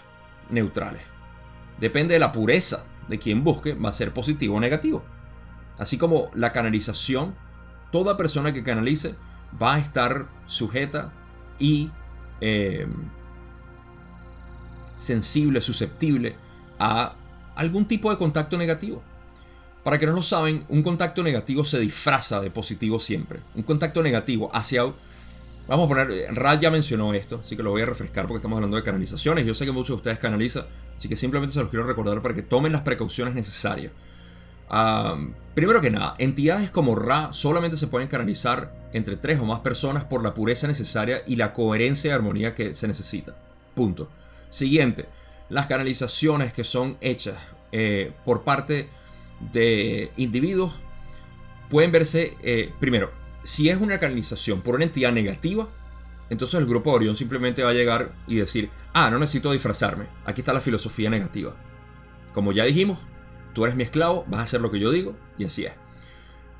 neutrales. Depende de la pureza de quien busque, va a ser positivo o negativo. Así como la canalización, toda persona que canalice va a estar sujeta y eh, sensible, susceptible a algún tipo de contacto negativo. Para que no lo saben, un contacto negativo se disfraza de positivo siempre. Un contacto negativo hacia... Vamos a poner, Rad ya mencionó esto, así que lo voy a refrescar porque estamos hablando de canalizaciones. Yo sé que muchos de ustedes canalizan, así que simplemente se los quiero recordar para que tomen las precauciones necesarias. primero que nada, entidades como Ra solamente se pueden canalizar entre tres o más personas por la pureza necesaria y la coherencia y armonía que se necesita. Punto. Siguiente, las canalizaciones que son hechas eh, por parte de individuos pueden verse, eh, primero, si es una canalización por una entidad negativa, entonces el grupo de Orión simplemente va a llegar y decir, ah, no necesito disfrazarme, aquí está la filosofía negativa. Como ya dijimos, tú eres mi esclavo, vas a hacer lo que yo digo, y así es.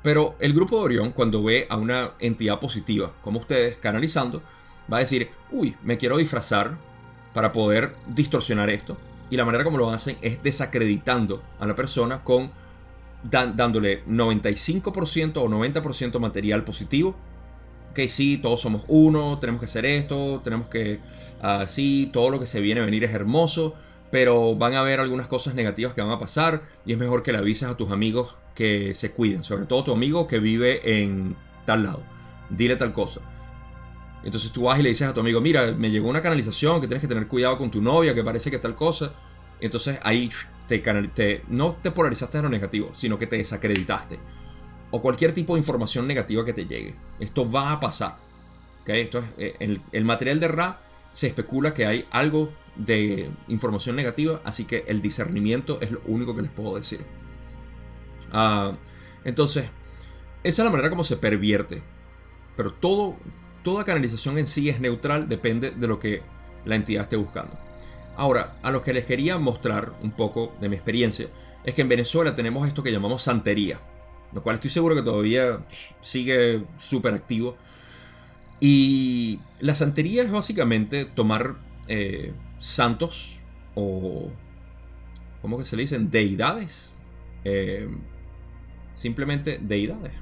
Pero el grupo de Orión, cuando ve a una entidad positiva, como ustedes, canalizando, va a decir, uy, me quiero disfrazar para poder distorsionar esto. Y la manera como lo hacen es desacreditando a la persona con dándole 95% o 90% material positivo. Que sí, todos somos uno, tenemos que hacer esto, tenemos que... así, todo lo que se viene a venir es hermoso, pero van a haber algunas cosas negativas que van a pasar y es mejor que le avises a tus amigos que se cuiden, sobre todo tu amigo que vive en tal lado. Dile tal cosa. Entonces tú vas y le dices a tu amigo, mira, me llegó una canalización que tienes que tener cuidado con tu novia, que parece que tal cosa. Entonces ahí te, no te polarizaste en lo negativo, sino que te desacreditaste. O cualquier tipo de información negativa que te llegue. Esto va a pasar. ¿Okay? Esto es, eh, el, el material de Ra se especula que hay algo de información negativa, así que el discernimiento es lo único que les puedo decir. Ah, entonces, esa es la manera como se pervierte. Pero todo, toda canalización en sí es neutral, depende de lo que la entidad esté buscando. Ahora, a lo que les quería mostrar un poco de mi experiencia, es que en Venezuela tenemos esto que llamamos santería, lo cual estoy seguro que todavía sigue súper activo. Y la santería es básicamente tomar eh, santos o, ¿cómo que se le dicen? Deidades. Eh, simplemente deidades.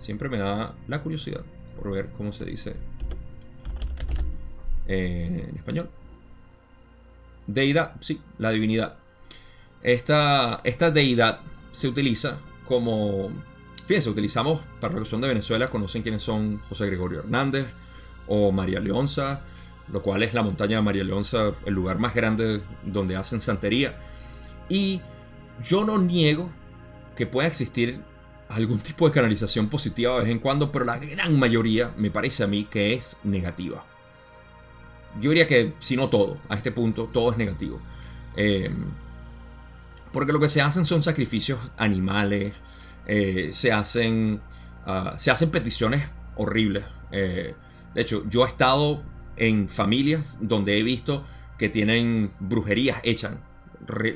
Siempre me da la curiosidad por ver cómo se dice eh, en español. Deidad, sí, la divinidad. Esta, esta deidad se utiliza como... Fíjense, utilizamos para la cuestión de Venezuela, conocen quiénes son José Gregorio Hernández o María Leonza, lo cual es la montaña de María Leonza, el lugar más grande donde hacen santería. Y yo no niego que pueda existir algún tipo de canalización positiva de vez en cuando, pero la gran mayoría me parece a mí que es negativa. Yo diría que, si no todo, a este punto, todo es negativo. Eh, porque lo que se hacen son sacrificios animales, eh, se, hacen, ah, se hacen peticiones horribles. Eh, de hecho, yo he estado en familias donde he visto que tienen brujerías hechas,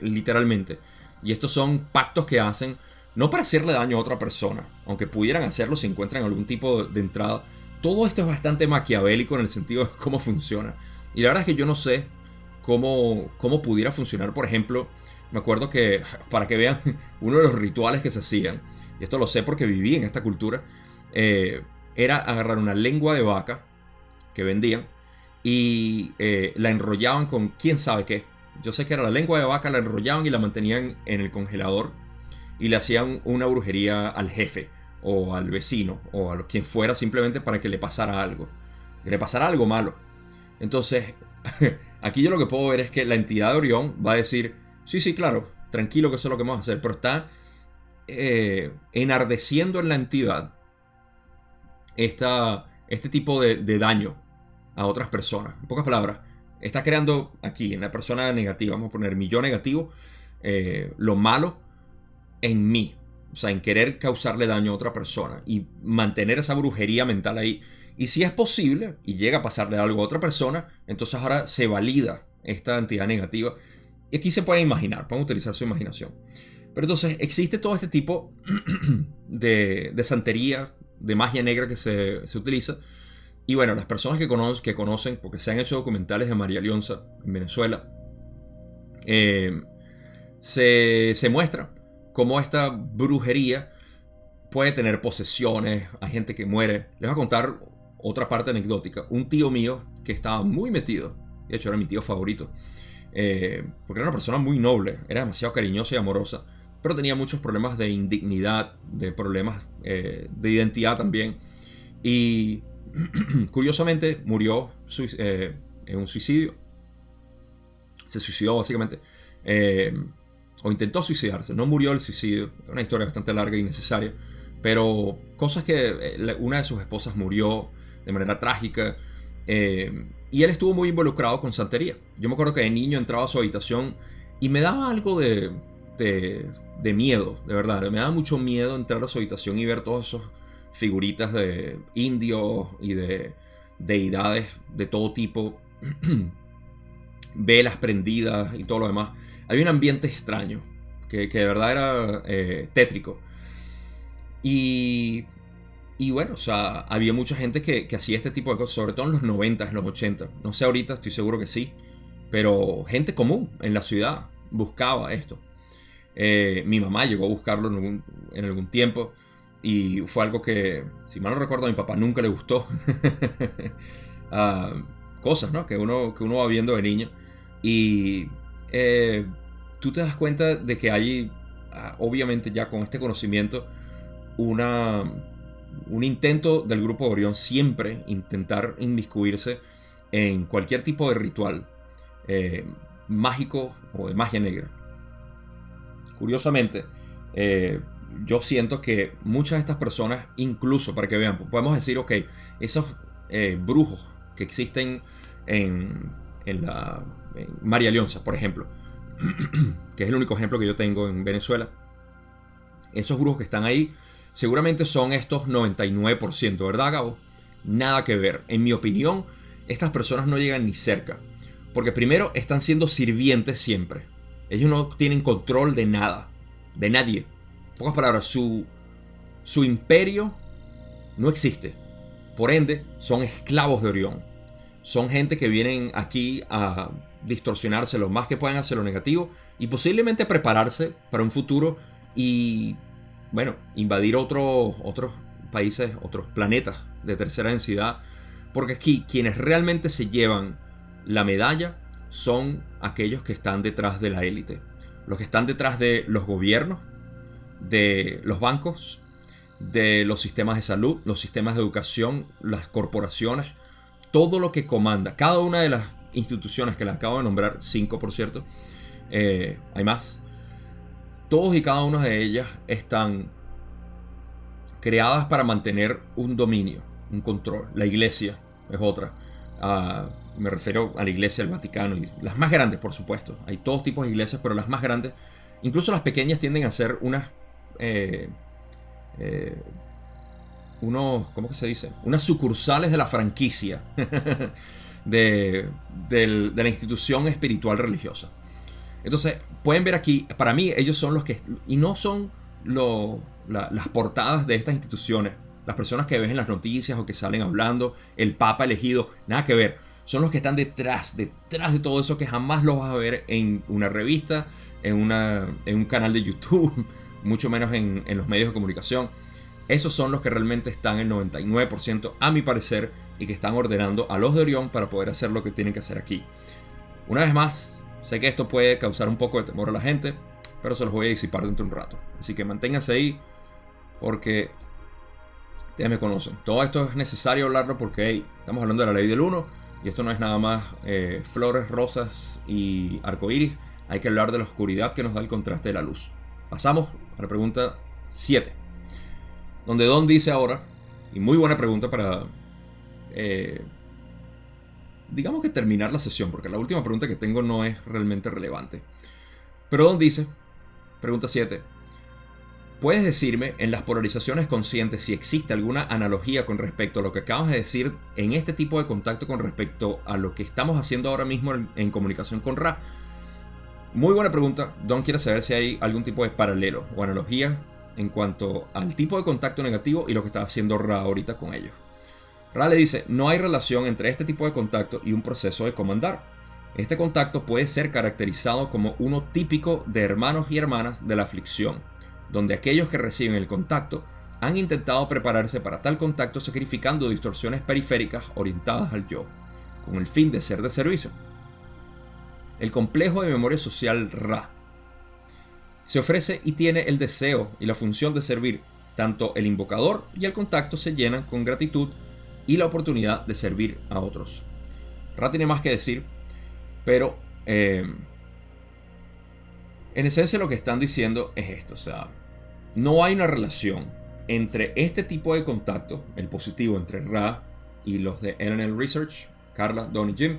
literalmente. Y estos son pactos que hacen no para hacerle daño a otra persona, aunque pudieran hacerlo si encuentran algún tipo de entrada. Todo esto es bastante maquiavélico en el sentido de cómo funciona. Y la verdad es que yo no sé cómo, cómo pudiera funcionar, por ejemplo, me acuerdo que, para que vean, [laughs] uno de los rituales que se hacían, y esto lo sé porque viví en esta cultura, eh, era agarrar una lengua de vaca que vendían y eh, la enrollaban con quién sabe qué. Yo sé que era la lengua de vaca, la enrollaban y la mantenían en el congelador y le hacían una brujería al jefe o al vecino o a quien fuera simplemente para que le pasara algo, que le pasara algo malo. Entonces, [laughs] aquí yo lo que puedo ver es que la entidad de Orión va a decir, sí, sí, claro, tranquilo que eso es lo que vamos a hacer, pero está eh, enardeciendo en la entidad esta, este tipo de, daño a otras personas. En pocas palabras, está creando aquí, en la persona negativa, vamos a poner mi yo negativo, eh, lo malo en mí. O sea, en querer causarle daño a otra persona y mantener esa brujería mental ahí. Y si es posible y llega a pasarle algo a otra persona, entonces ahora se valida esta entidad negativa. Y aquí se puede imaginar, pueden utilizar su imaginación. Pero entonces existe todo este tipo [clears throat] de, de santería, de magia negra que se, utiliza. Y bueno, las personas que, que conocen, porque se han hecho documentales de María Leonza en Venezuela, eh, se, se muestra cómo esta brujería puede tener posesiones, hay gente que muere. Les voy a contar otra parte anecdótica. Un tío mío que estaba muy metido, de hecho era mi tío favorito, eh, porque era una persona muy noble, era demasiado cariñosa y amorosa pero tenía muchos problemas de indignidad, de problemas eh, de identidad también. Y [clears throat] curiosamente murió eh, en un suicidio. Se suicidó básicamente. Eh, o intentó suicidarse. No murió el suicidio. Una historia bastante larga y necesaria. Pero cosas que una de sus esposas murió de manera trágica. y él estuvo muy involucrado con santería. Yo me acuerdo que de niño entraba a su habitación y me daba algo de, de miedo, de verdad. Me da mucho miedo entrar a su habitación y ver todas esas figuritas de indios y de deidades de todo tipo, [clears throat] velas prendidas y todo lo demás. Había un ambiente extraño, que, de verdad era eh, tétrico. Y, y bueno, o sea, había mucha gente que, que hacía este tipo de cosas, sobre todo en los 90, en los 80. No sé ahorita, estoy seguro que sí. Pero gente común en la ciudad buscaba esto. Eh, mi mamá llegó a buscarlo en algún, tiempo y fue algo que, si mal no recuerdo, a mi papá nunca le gustó. [laughs] Ah, cosas, ¿no? Que uno, que uno va viendo de niño. Y eh, tú te das cuenta de que hay, ah, obviamente ya con este conocimiento, una, un intento del grupo de Orión siempre intentar inmiscuirse en cualquier tipo de ritual eh, mágico o de magia negra. Curiosamente, eh, yo siento que muchas de estas personas, incluso para que vean, podemos decir, ok, esos brujos que existen en, la María Leonza, por ejemplo, [clears throat] que es el único ejemplo que yo tengo en Venezuela, esos brujos que están ahí, seguramente son estos 99%, ¿verdad, Gabo? Nada que ver. En mi opinión, estas personas no llegan ni cerca. Porque primero están siendo sirvientes siempre. Ellos no tienen control de nada, de nadie. En pocas palabras, su, su imperio no existe. Por ende, son esclavos de Orión. Son gente que vienen aquí a distorsionarse lo más que puedan hacer lo negativo y posiblemente prepararse para un futuro y, bueno, invadir otros otros países, otros planetas de tercera densidad. Porque aquí quienes realmente se llevan la medalla son aquellos que están detrás de la élite, los que están detrás de los gobiernos, de los bancos, de los sistemas de salud, los sistemas de educación, las corporaciones, todo lo que comanda, cada una de las instituciones que les acabo de nombrar, cinco por cierto, eh, hay más, todos y cada una de ellas están creadas para mantener un dominio, un control. La iglesia es otra. Ah, me refiero a la iglesia del Vaticano y las más grandes, por supuesto. Hay todos tipos de iglesias, pero las más grandes, incluso las pequeñas, tienden a ser unas. Eh, eh, ¿cómo que se dice? Unas sucursales de la franquicia [laughs] de, la institución espiritual religiosa. Entonces, pueden ver aquí, para mí, ellos son los que. Y no son las portadas de estas instituciones, las personas que ven en las noticias o que salen hablando, el Papa elegido, nada que ver son los que están detrás, detrás de todo eso que jamás lo vas a ver en una revista, en un canal de YouTube, [laughs] mucho menos en, en los medios de comunicación. Esos son los que realmente están el 99% a mi parecer y que están ordenando a los de Orión para poder hacer lo que tienen que hacer aquí. Una vez más, sé que esto puede causar un poco de temor a la gente, pero se los voy a disipar dentro de un rato. Así que manténganse ahí porque ya me conocen. Todo esto es necesario hablarlo porque estamos hablando de la ley del 1 y esto no es nada más eh, flores, rosas y arcoíris. Hay que hablar de la oscuridad que nos da el contraste de la luz. Pasamos a la pregunta 7. Donde Don dice ahora, y muy buena pregunta para, eh, digamos que terminar la sesión, porque la última pregunta que tengo no es realmente relevante. Pero Don dice, pregunta 7, ¿puedes decirme en las polarizaciones conscientes si existe alguna analogía con respecto a lo que acabas de decir en este tipo de contacto con respecto a lo que estamos haciendo ahora mismo en, en comunicación con Ra? Muy buena pregunta. Don quiere saber si hay algún tipo de paralelo o analogía en cuanto al tipo de contacto negativo y lo que está haciendo Ra ahorita con ellos. Ra le dice, no hay relación entre este tipo de contacto y un proceso de comandar. Este contacto puede ser caracterizado como uno típico de hermanos y hermanas de la aflicción, donde aquellos que reciben el contacto han intentado prepararse para tal contacto sacrificando distorsiones periféricas orientadas al yo, con el fin de ser de servicio. El complejo de memoria social Ra se ofrece y tiene el deseo y la función de servir. Tanto el invocador y el contacto se llenan con gratitud y la oportunidad de servir a otros. Ra tiene más que decir, pero eh, en esencia lo que están diciendo es esto, o sea, no hay una relación entre este tipo de contacto, el positivo entre Ra y los de NNL Research, Carla, Don y Jim,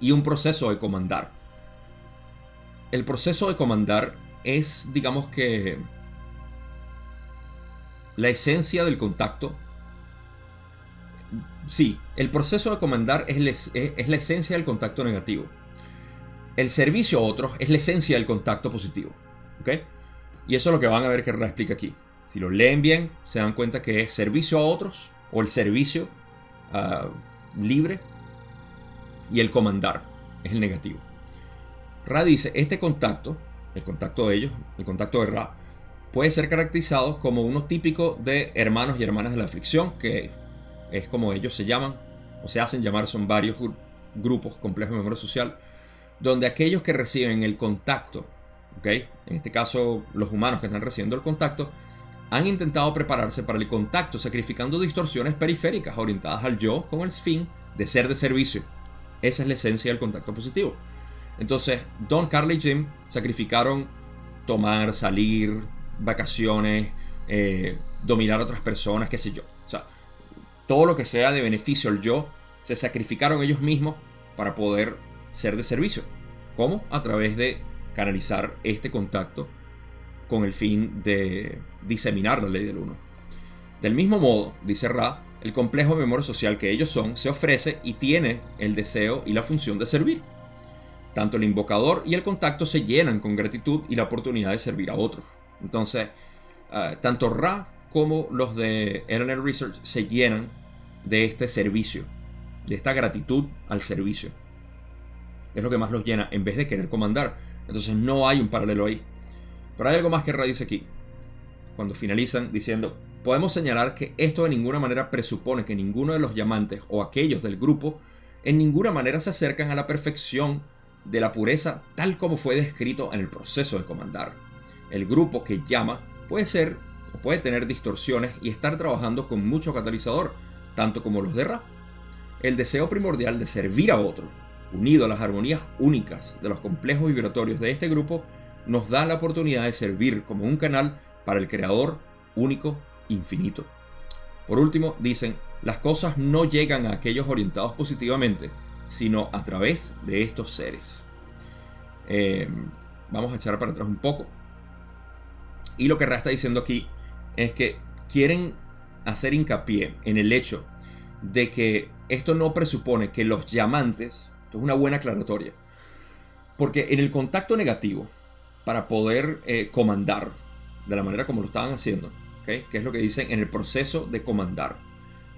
y un proceso de comandar el proceso de comandar es, digamos que, la esencia del contacto. Sí, el proceso de comandar es, la esencia del contacto negativo. El servicio a otros es la esencia del contacto positivo. ¿Ok? Y eso es lo que van a ver que Ra explica aquí. Si lo leen bien, se dan cuenta que es servicio a otros o el servicio ah, libre y el comandar es el negativo. Ra dice, este contacto, el contacto de ellos, el contacto de Ra, puede ser caracterizado como uno típico de hermanos y hermanas de la aflicción, que es como ellos se llaman, o se hacen llamar, son varios grupos complejos de memoria social, donde aquellos que reciben el contacto, ¿ok? En este caso, los humanos que están recibiendo el contacto, han intentado prepararse para el contacto sacrificando distorsiones periféricas orientadas al yo con el fin de ser de servicio. Esa es la esencia del contacto positivo. Entonces, Don, Carly y Jim sacrificaron tomar, salir, vacaciones, eh, dominar a otras personas, qué sé yo. Todo lo que sea de beneficio al yo, se sacrificaron ellos mismos para poder ser de servicio. ¿Cómo? A través de canalizar este contacto con el fin de diseminar la ley del uno. Del mismo modo, dice Ra, el complejo de memoria social que ellos son se ofrece y tiene el deseo y la función de servir. Tanto el invocador y el contacto se llenan con gratitud y la oportunidad de servir a otros. Entonces, eh, tanto Ra como los de LNR Research se llenan de este servicio, de esta gratitud al servicio. Es lo que más los llena, en vez de querer comandar. Entonces no hay un paralelo ahí. Pero hay algo más que Ra aquí. Cuando finalizan diciendo, podemos señalar que esto de ninguna manera presupone que ninguno de los llamantes o aquellos del grupo en ninguna manera se acercan a la perfección de la pureza tal como fue descrito en el proceso de comandar. El grupo que llama puede ser o puede tener distorsiones y estar trabajando con mucho catalizador, tanto como los de Ra. El deseo primordial de servir a otro, unido a las armonías únicas de los complejos vibratorios de este grupo, nos da la oportunidad de servir como un canal para el Creador único, infinito. Por último, dicen, las cosas no llegan a aquellos orientados positivamente, sino a través de estos seres. Eh, vamos a echar para atrás un poco. Y lo que Ra está diciendo aquí es que quieren hacer hincapié en el hecho de que esto no presupone que los llamantes, esto es una buena aclaratoria, porque en el contacto negativo, para poder eh, comandar de la manera como lo estaban haciendo, que es lo que dicen en el proceso de comandar,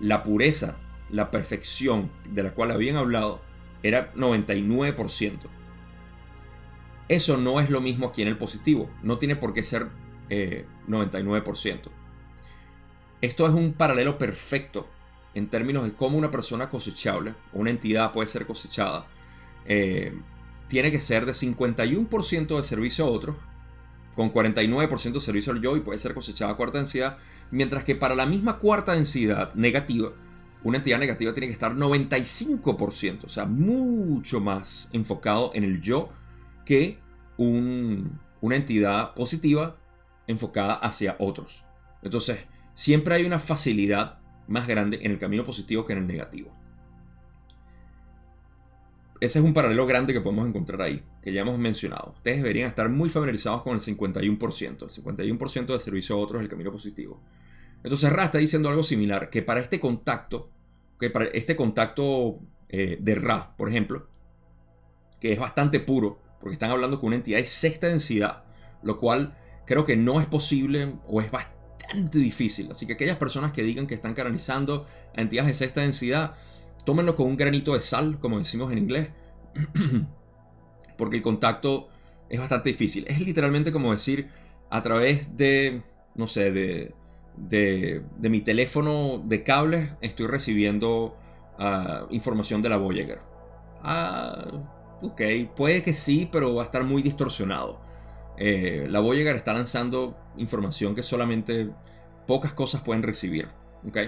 la pureza la perfección de la cual habían hablado era 99%. Eso no es lo mismo aquí en el positivo. No tiene por qué ser 99%. Eh, Esto es un paralelo perfecto en términos de cómo una persona cosechable, una entidad puede ser cosechada, eh, tiene que ser de 51% de servicio a otros, con 49% de servicio al yo y puede ser cosechada a cuarta densidad, mientras que para la misma cuarta densidad negativa, una entidad negativa tiene que estar 95%, o sea, mucho más enfocado en el yo que una entidad positiva enfocada hacia otros. Entonces, siempre hay una facilidad más grande en el camino positivo que en el negativo. Ese es un paralelo grande que podemos encontrar ahí, que ya hemos mencionado. Ustedes deberían estar muy familiarizados con el 51%. El 51% de servicio a otros es el camino positivo. Entonces Ra está diciendo algo similar, que para este contacto, que para este contacto eh, de Ra, por ejemplo, que es bastante puro, porque están hablando con una entidad de sexta densidad, lo cual creo que no es posible o es bastante difícil. Así que aquellas personas que digan que están canalizando a entidades de sexta densidad, tómenlo con un granito de sal, como decimos en inglés, [clears throat] porque el contacto es bastante difícil. Es literalmente como decir a través de, no sé, de, de, mi teléfono de cables estoy recibiendo ah, información de la Voyager. Ah, Ok, puede que sí, pero va a estar muy distorsionado. Eh, la Voyager está lanzando información que solamente pocas cosas pueden recibir. Ok,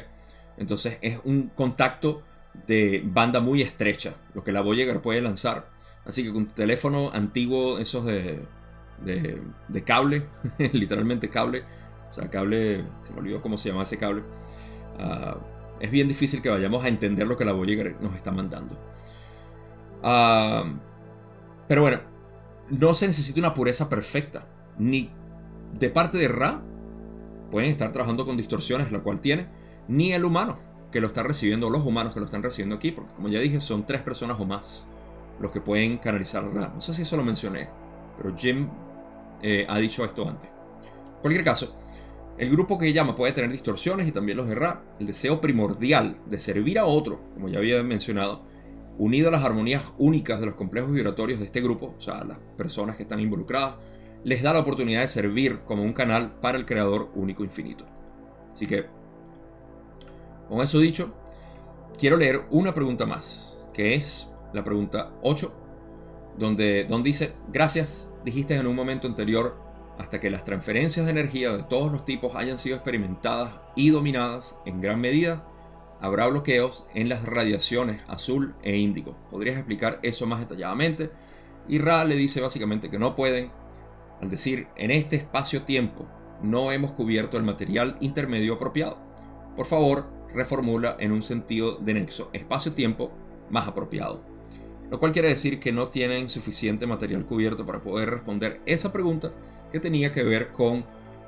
entonces es un contacto de banda muy estrecha, lo que la Voyager puede lanzar. Así que con teléfono antiguo, esos de, de, cable, [laughs] literalmente cable, o sea, cable, se me olvidó cómo se llama ese cable, ah, es bien difícil que vayamos a entender lo que la Voyager nos está mandando pero bueno, no se necesita una pureza perfecta. Ni de parte de Ra, pueden estar trabajando con distorsiones, la cual tiene, ni el humano que lo está recibiendo, los humanos que lo están recibiendo aquí, porque como ya dije, son tres personas o más los que pueden canalizar Ra. No sé si eso lo mencioné, pero Jim eh, ha dicho esto antes. En cualquier caso, el grupo que llama puede tener distorsiones y también los de Ra. El deseo primordial de servir a otro, como ya había mencionado, unido a las armonías únicas de los complejos vibratorios de este grupo, o sea, las personas que están involucradas, les da la oportunidad de servir como un canal para el creador único infinito. Así que, con eso dicho, quiero leer una pregunta más, que es la pregunta 8, donde, donde dice, gracias, dijiste en un momento anterior, hasta que las transferencias de energía de todos los tipos hayan sido experimentadas y dominadas en gran medida, habrá bloqueos en las radiaciones azul e índigo. ¿Podrías explicar eso más detalladamente? Y Ra le dice básicamente que no pueden, al decir, en este espacio-tiempo no hemos cubierto el material intermedio apropiado. Por favor, reformula en un sentido de nexo espacio-tiempo más apropiado. Lo cual quiere decir que no tienen suficiente material cubierto para poder responder esa pregunta que tenía que ver con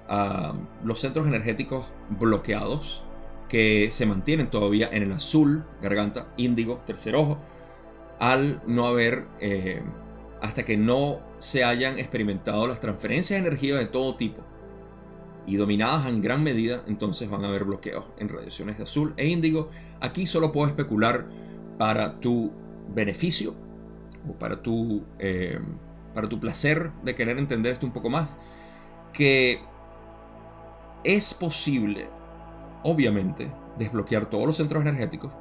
ah, los centros energéticos bloqueados que se mantienen todavía en el azul, garganta, índigo, tercer ojo, al no haber, eh, hasta que no se hayan experimentado las transferencias de energía de todo tipo y dominadas en gran medida, entonces van a haber bloqueos en radiaciones de azul e índigo. Aquí solo puedo especular para tu beneficio o para tu, eh, para tu placer de querer entender esto un poco más, que es posible obviamente, desbloquear todos los centros energéticos.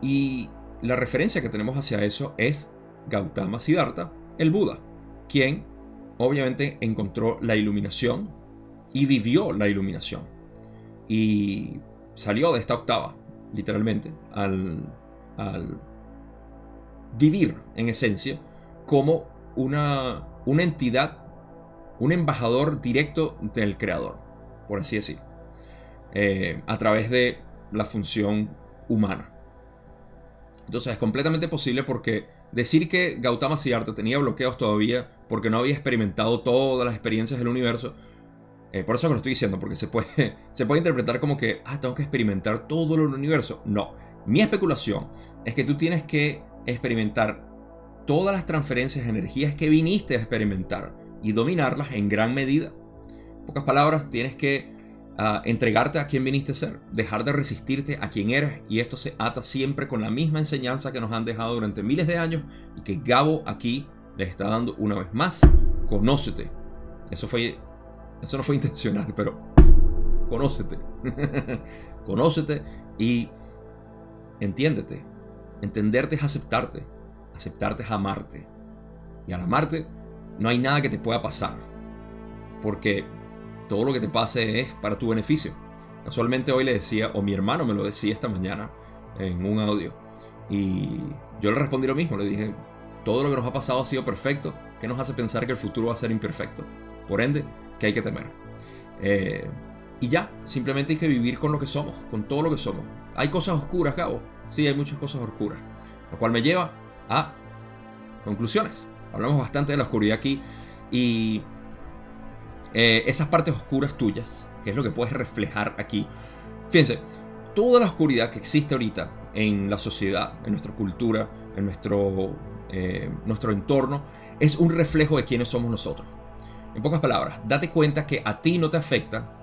Y la referencia que tenemos hacia eso es Gautama Siddhartha, el Buda, quien obviamente encontró la iluminación y vivió la iluminación. Y salió de esta octava, literalmente, al, vivir en esencia como una, una entidad, un embajador directo del creador, por así decirlo. Eh, a través de la función humana. Entonces es completamente posible porque decir que Gautama Siddhartha tenía bloqueos todavía porque no había experimentado todas las experiencias del universo, eh, por eso que lo estoy diciendo, porque se puede, [laughs] se puede interpretar como que, ah, tengo que experimentar todo el universo. No, mi especulación es que tú tienes que experimentar todas las transferencias de energías que viniste a experimentar y dominarlas en gran medida. En pocas palabras, tienes que entregarte a quien viniste a ser, dejar de resistirte a quien eres y esto se ata siempre con la misma enseñanza que nos han dejado durante miles de años y que Gabo aquí les está dando una vez más. Conócete. Eso fue eso no fue [laughs] intencional, pero conócete. [laughs] conócete y entiéndete. Entenderte es aceptarte. Aceptarte es amarte. Y al amarte no hay nada que te pueda pasar. Porque todo lo que te pase es para tu beneficio. Casualmente hoy le decía, o mi hermano me lo decía esta mañana en un audio. Y yo le respondí lo mismo, le dije, todo lo que nos ha pasado ha sido perfecto, ¿qué nos hace pensar que el futuro va a ser imperfecto? Por ende, que hay que temer. Eh, y ya, simplemente hay que vivir con lo que somos, con todo lo que somos. Hay cosas oscuras, Cabo. Sí, hay muchas cosas oscuras. Lo cual me lleva a conclusiones. Hablamos bastante de la oscuridad aquí y eh, esas partes oscuras tuyas, que es lo que puedes reflejar aquí. Fíjense, toda la oscuridad que existe ahorita en la sociedad, en nuestra cultura, en nuestro, eh, nuestro entorno, es un reflejo de quiénes somos nosotros. En pocas palabras, date cuenta que a ti no te afecta.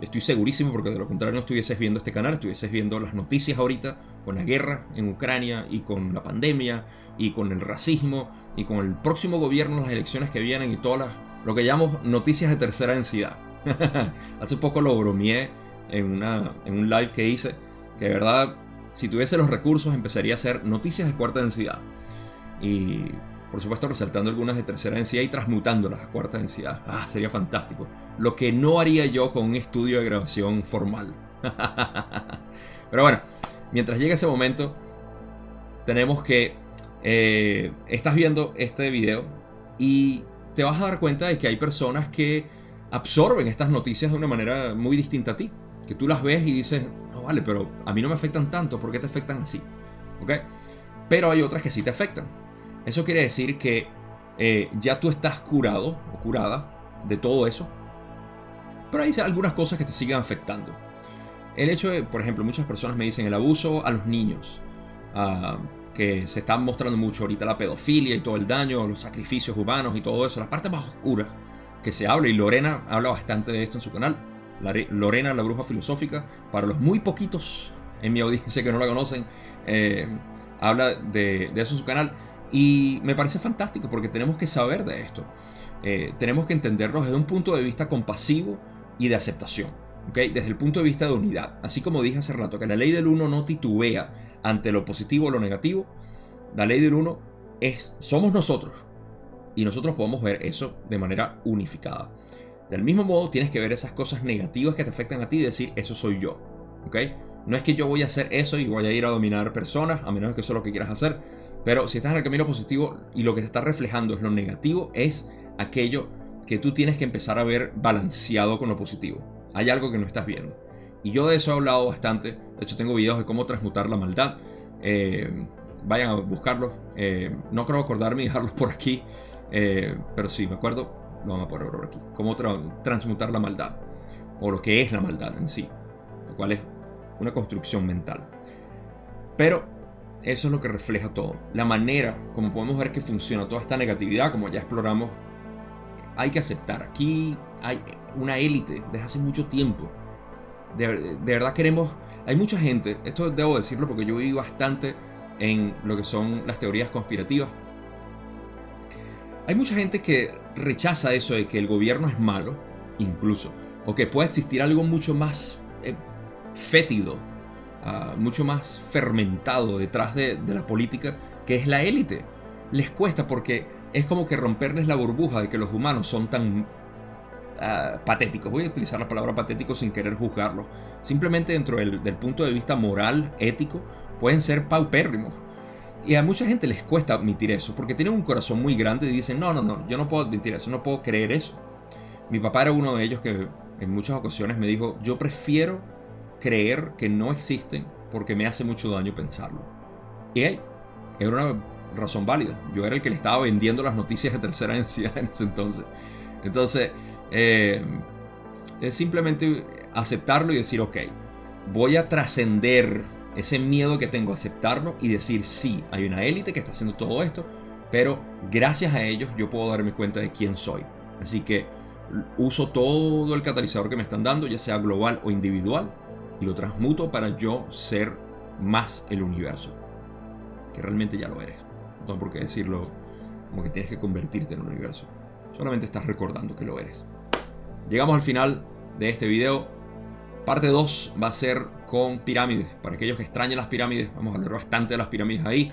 Estoy segurísimo porque de lo contrario no estuvieses viendo este canal, estuvieses viendo las noticias ahorita con la guerra en Ucrania y con la pandemia y con el racismo y con el próximo gobierno, las elecciones que vienen y todas lo que llamamos noticias de tercera densidad. [laughs] Hace poco lo bromeé en, una, en un live que hice, que de verdad, si tuviese los recursos empezaría a hacer noticias de cuarta densidad. Y por supuesto resaltando algunas de tercera densidad y transmutándolas a cuarta densidad. Ah, sería fantástico. Lo que no haría yo con un estudio de grabación formal. [laughs] Pero bueno, mientras llegue ese momento, tenemos que... Eh, estás viendo este video y te vas a dar cuenta de que hay personas que absorben estas noticias de una manera muy distinta a ti. Que tú las ves y dices, no vale, pero a mí no me afectan tanto, ¿por qué te afectan así? ¿Ok? Pero hay otras que sí te afectan. Eso quiere decir que eh, ya tú estás curado o curada de todo eso. Pero hay algunas cosas que te siguen afectando. El hecho de, por ejemplo, muchas personas me dicen el abuso a los niños. Que se están mostrando mucho ahorita la pedofilia y todo el daño, los sacrificios humanos y todo eso. La parte más oscura que se habla. Y Lorena habla bastante de esto en su canal. Lorena, la bruja filosófica. Para los muy poquitos en mi audiencia que no la conocen, eh, habla de, de eso en su canal. Y me parece fantástico porque tenemos que saber de esto. Eh, tenemos que entendernos desde un punto de vista compasivo y de aceptación. ¿okay? Desde el punto de vista de unidad. Así como dije hace rato que la ley del uno no titubea ante lo positivo o lo negativo, la ley del uno es somos nosotros. Y nosotros podemos ver eso de manera unificada. Del mismo modo, tienes que ver esas cosas negativas que te afectan a ti y decir, eso soy yo. ¿okay? No es que yo voy a hacer eso y voy a ir a dominar personas, a menos que eso es lo que quieras hacer pero si estás en el camino positivo y lo que te está reflejando es lo negativo, es aquello que tú tienes que empezar a ver balanceado con lo positivo. Hay algo que no estás viendo. Y yo de eso he hablado bastante. De hecho, tengo videos de cómo transmutar la maldad. Eh, vayan a buscarlos. Eh, no creo acordarme y dejarlos por aquí. Eh, pero sí, me acuerdo. Lo vamos a poner por aquí. Cómo transmutar la maldad. O lo que es la maldad en sí. Lo cual es una construcción mental. Pero eso es lo que refleja todo. La manera como podemos ver que funciona toda esta negatividad, como ya exploramos, hay que aceptar. Aquí hay una élite desde hace mucho tiempo. De, verdad queremos... Hay mucha gente, esto debo decirlo porque yo viví bastante en lo que son las teorías conspirativas. Hay mucha gente que rechaza eso de que el gobierno es malo, incluso, o que puede existir algo mucho más eh, fétido Ah, mucho más fermentado detrás de, la política, que es la élite. Les cuesta porque es como que romperles la burbuja de que los humanos son tan ah, patéticos. Voy a utilizar la palabra patético sin querer juzgarlo. Simplemente dentro del, punto de vista moral, ético, pueden ser paupérrimos. Y a mucha gente les cuesta admitir eso, porque tienen un corazón muy grande y dicen, no, no, no, yo no puedo admitir eso, no puedo creer eso. Mi papá era uno de ellos que en muchas ocasiones me dijo, yo prefiero creer que no existen porque me hace mucho daño pensarlo. Y hey, era una razón válida. Yo era el que le estaba vendiendo las noticias de tercera [laughs] densidad en ese entonces. Entonces, eh, es simplemente aceptarlo y decir, ok, voy a trascender ese miedo que tengo a aceptarlo y decir, sí, hay una élite que está haciendo todo esto, pero gracias a ellos yo puedo darme cuenta de quién soy. Así que uso todo el catalizador que me están dando, ya sea global o individual, y lo transmuto para yo ser más el universo. Que realmente ya lo eres. No tengo por qué decirlo como que tienes que convertirte en el universo. Solamente estás recordando que lo eres. Llegamos al final de este video. Parte 2 va a ser con pirámides. Para aquellos que extrañan las pirámides, vamos a hablar bastante de las pirámides ahí.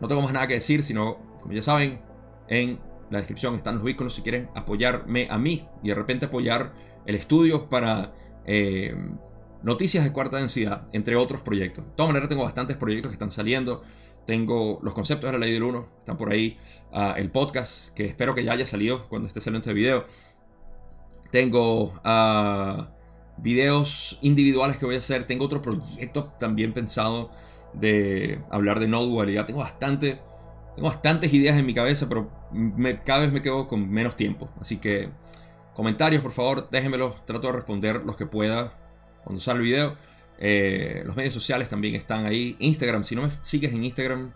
No tengo más nada que decir, sino, como ya saben, en la descripción están los vínculos si quieren apoyarme a mí y de repente apoyar el estudio para eh, noticias de cuarta densidad, entre otros proyectos. De todas maneras, tengo bastantes proyectos que están saliendo. Tengo los conceptos de la ley del 1, están por ahí. Ah, el podcast, que espero que ya haya salido cuando esté saliendo este video. Tengo uh, videos individuales que voy a hacer. Tengo otro proyecto también pensado de hablar de no dualidad. Tengo bastante tengo bastantes ideas en mi cabeza, pero cada vez me quedo con menos tiempo. Así que comentarios, por favor, déjenmelos. Trato de responder los que pueda cuando sale el video. Eh, los medios sociales también están ahí. Instagram, si no me sigues en Instagram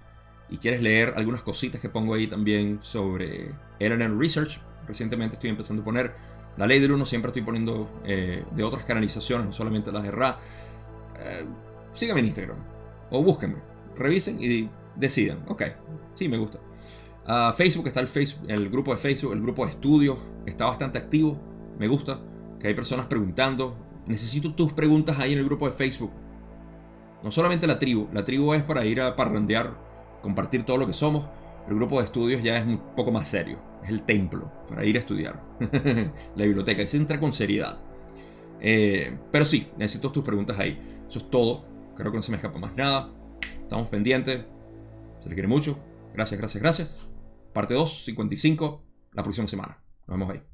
y quieres leer algunas cositas que pongo ahí también sobre LNN Research. Recientemente estoy empezando a poner la ley del 1, siempre estoy poniendo eh, de otras canalizaciones, no solamente las de Ra. Eh, síganme en Instagram o búsquenme, revisen y decidan. Ok, Sí, me gusta. Uh, Facebook está el, Facebook, el grupo de Facebook, el grupo de estudios está bastante activo. Me gusta que hay personas preguntando. Necesito tus preguntas ahí en el grupo de Facebook. No solamente la tribu, la tribu es para ir a parrandear, compartir todo lo que somos. El grupo de estudios ya es un poco más serio. Es el templo para ir a estudiar. [laughs] la biblioteca, se entra con seriedad. Eh, pero sí, necesito tus preguntas ahí. Eso es todo. Creo que no se me escapa más nada. Estamos pendientes. Se les quiere mucho. Gracias, gracias, gracias. Parte 2, 55, la próxima semana. Nos vemos ahí.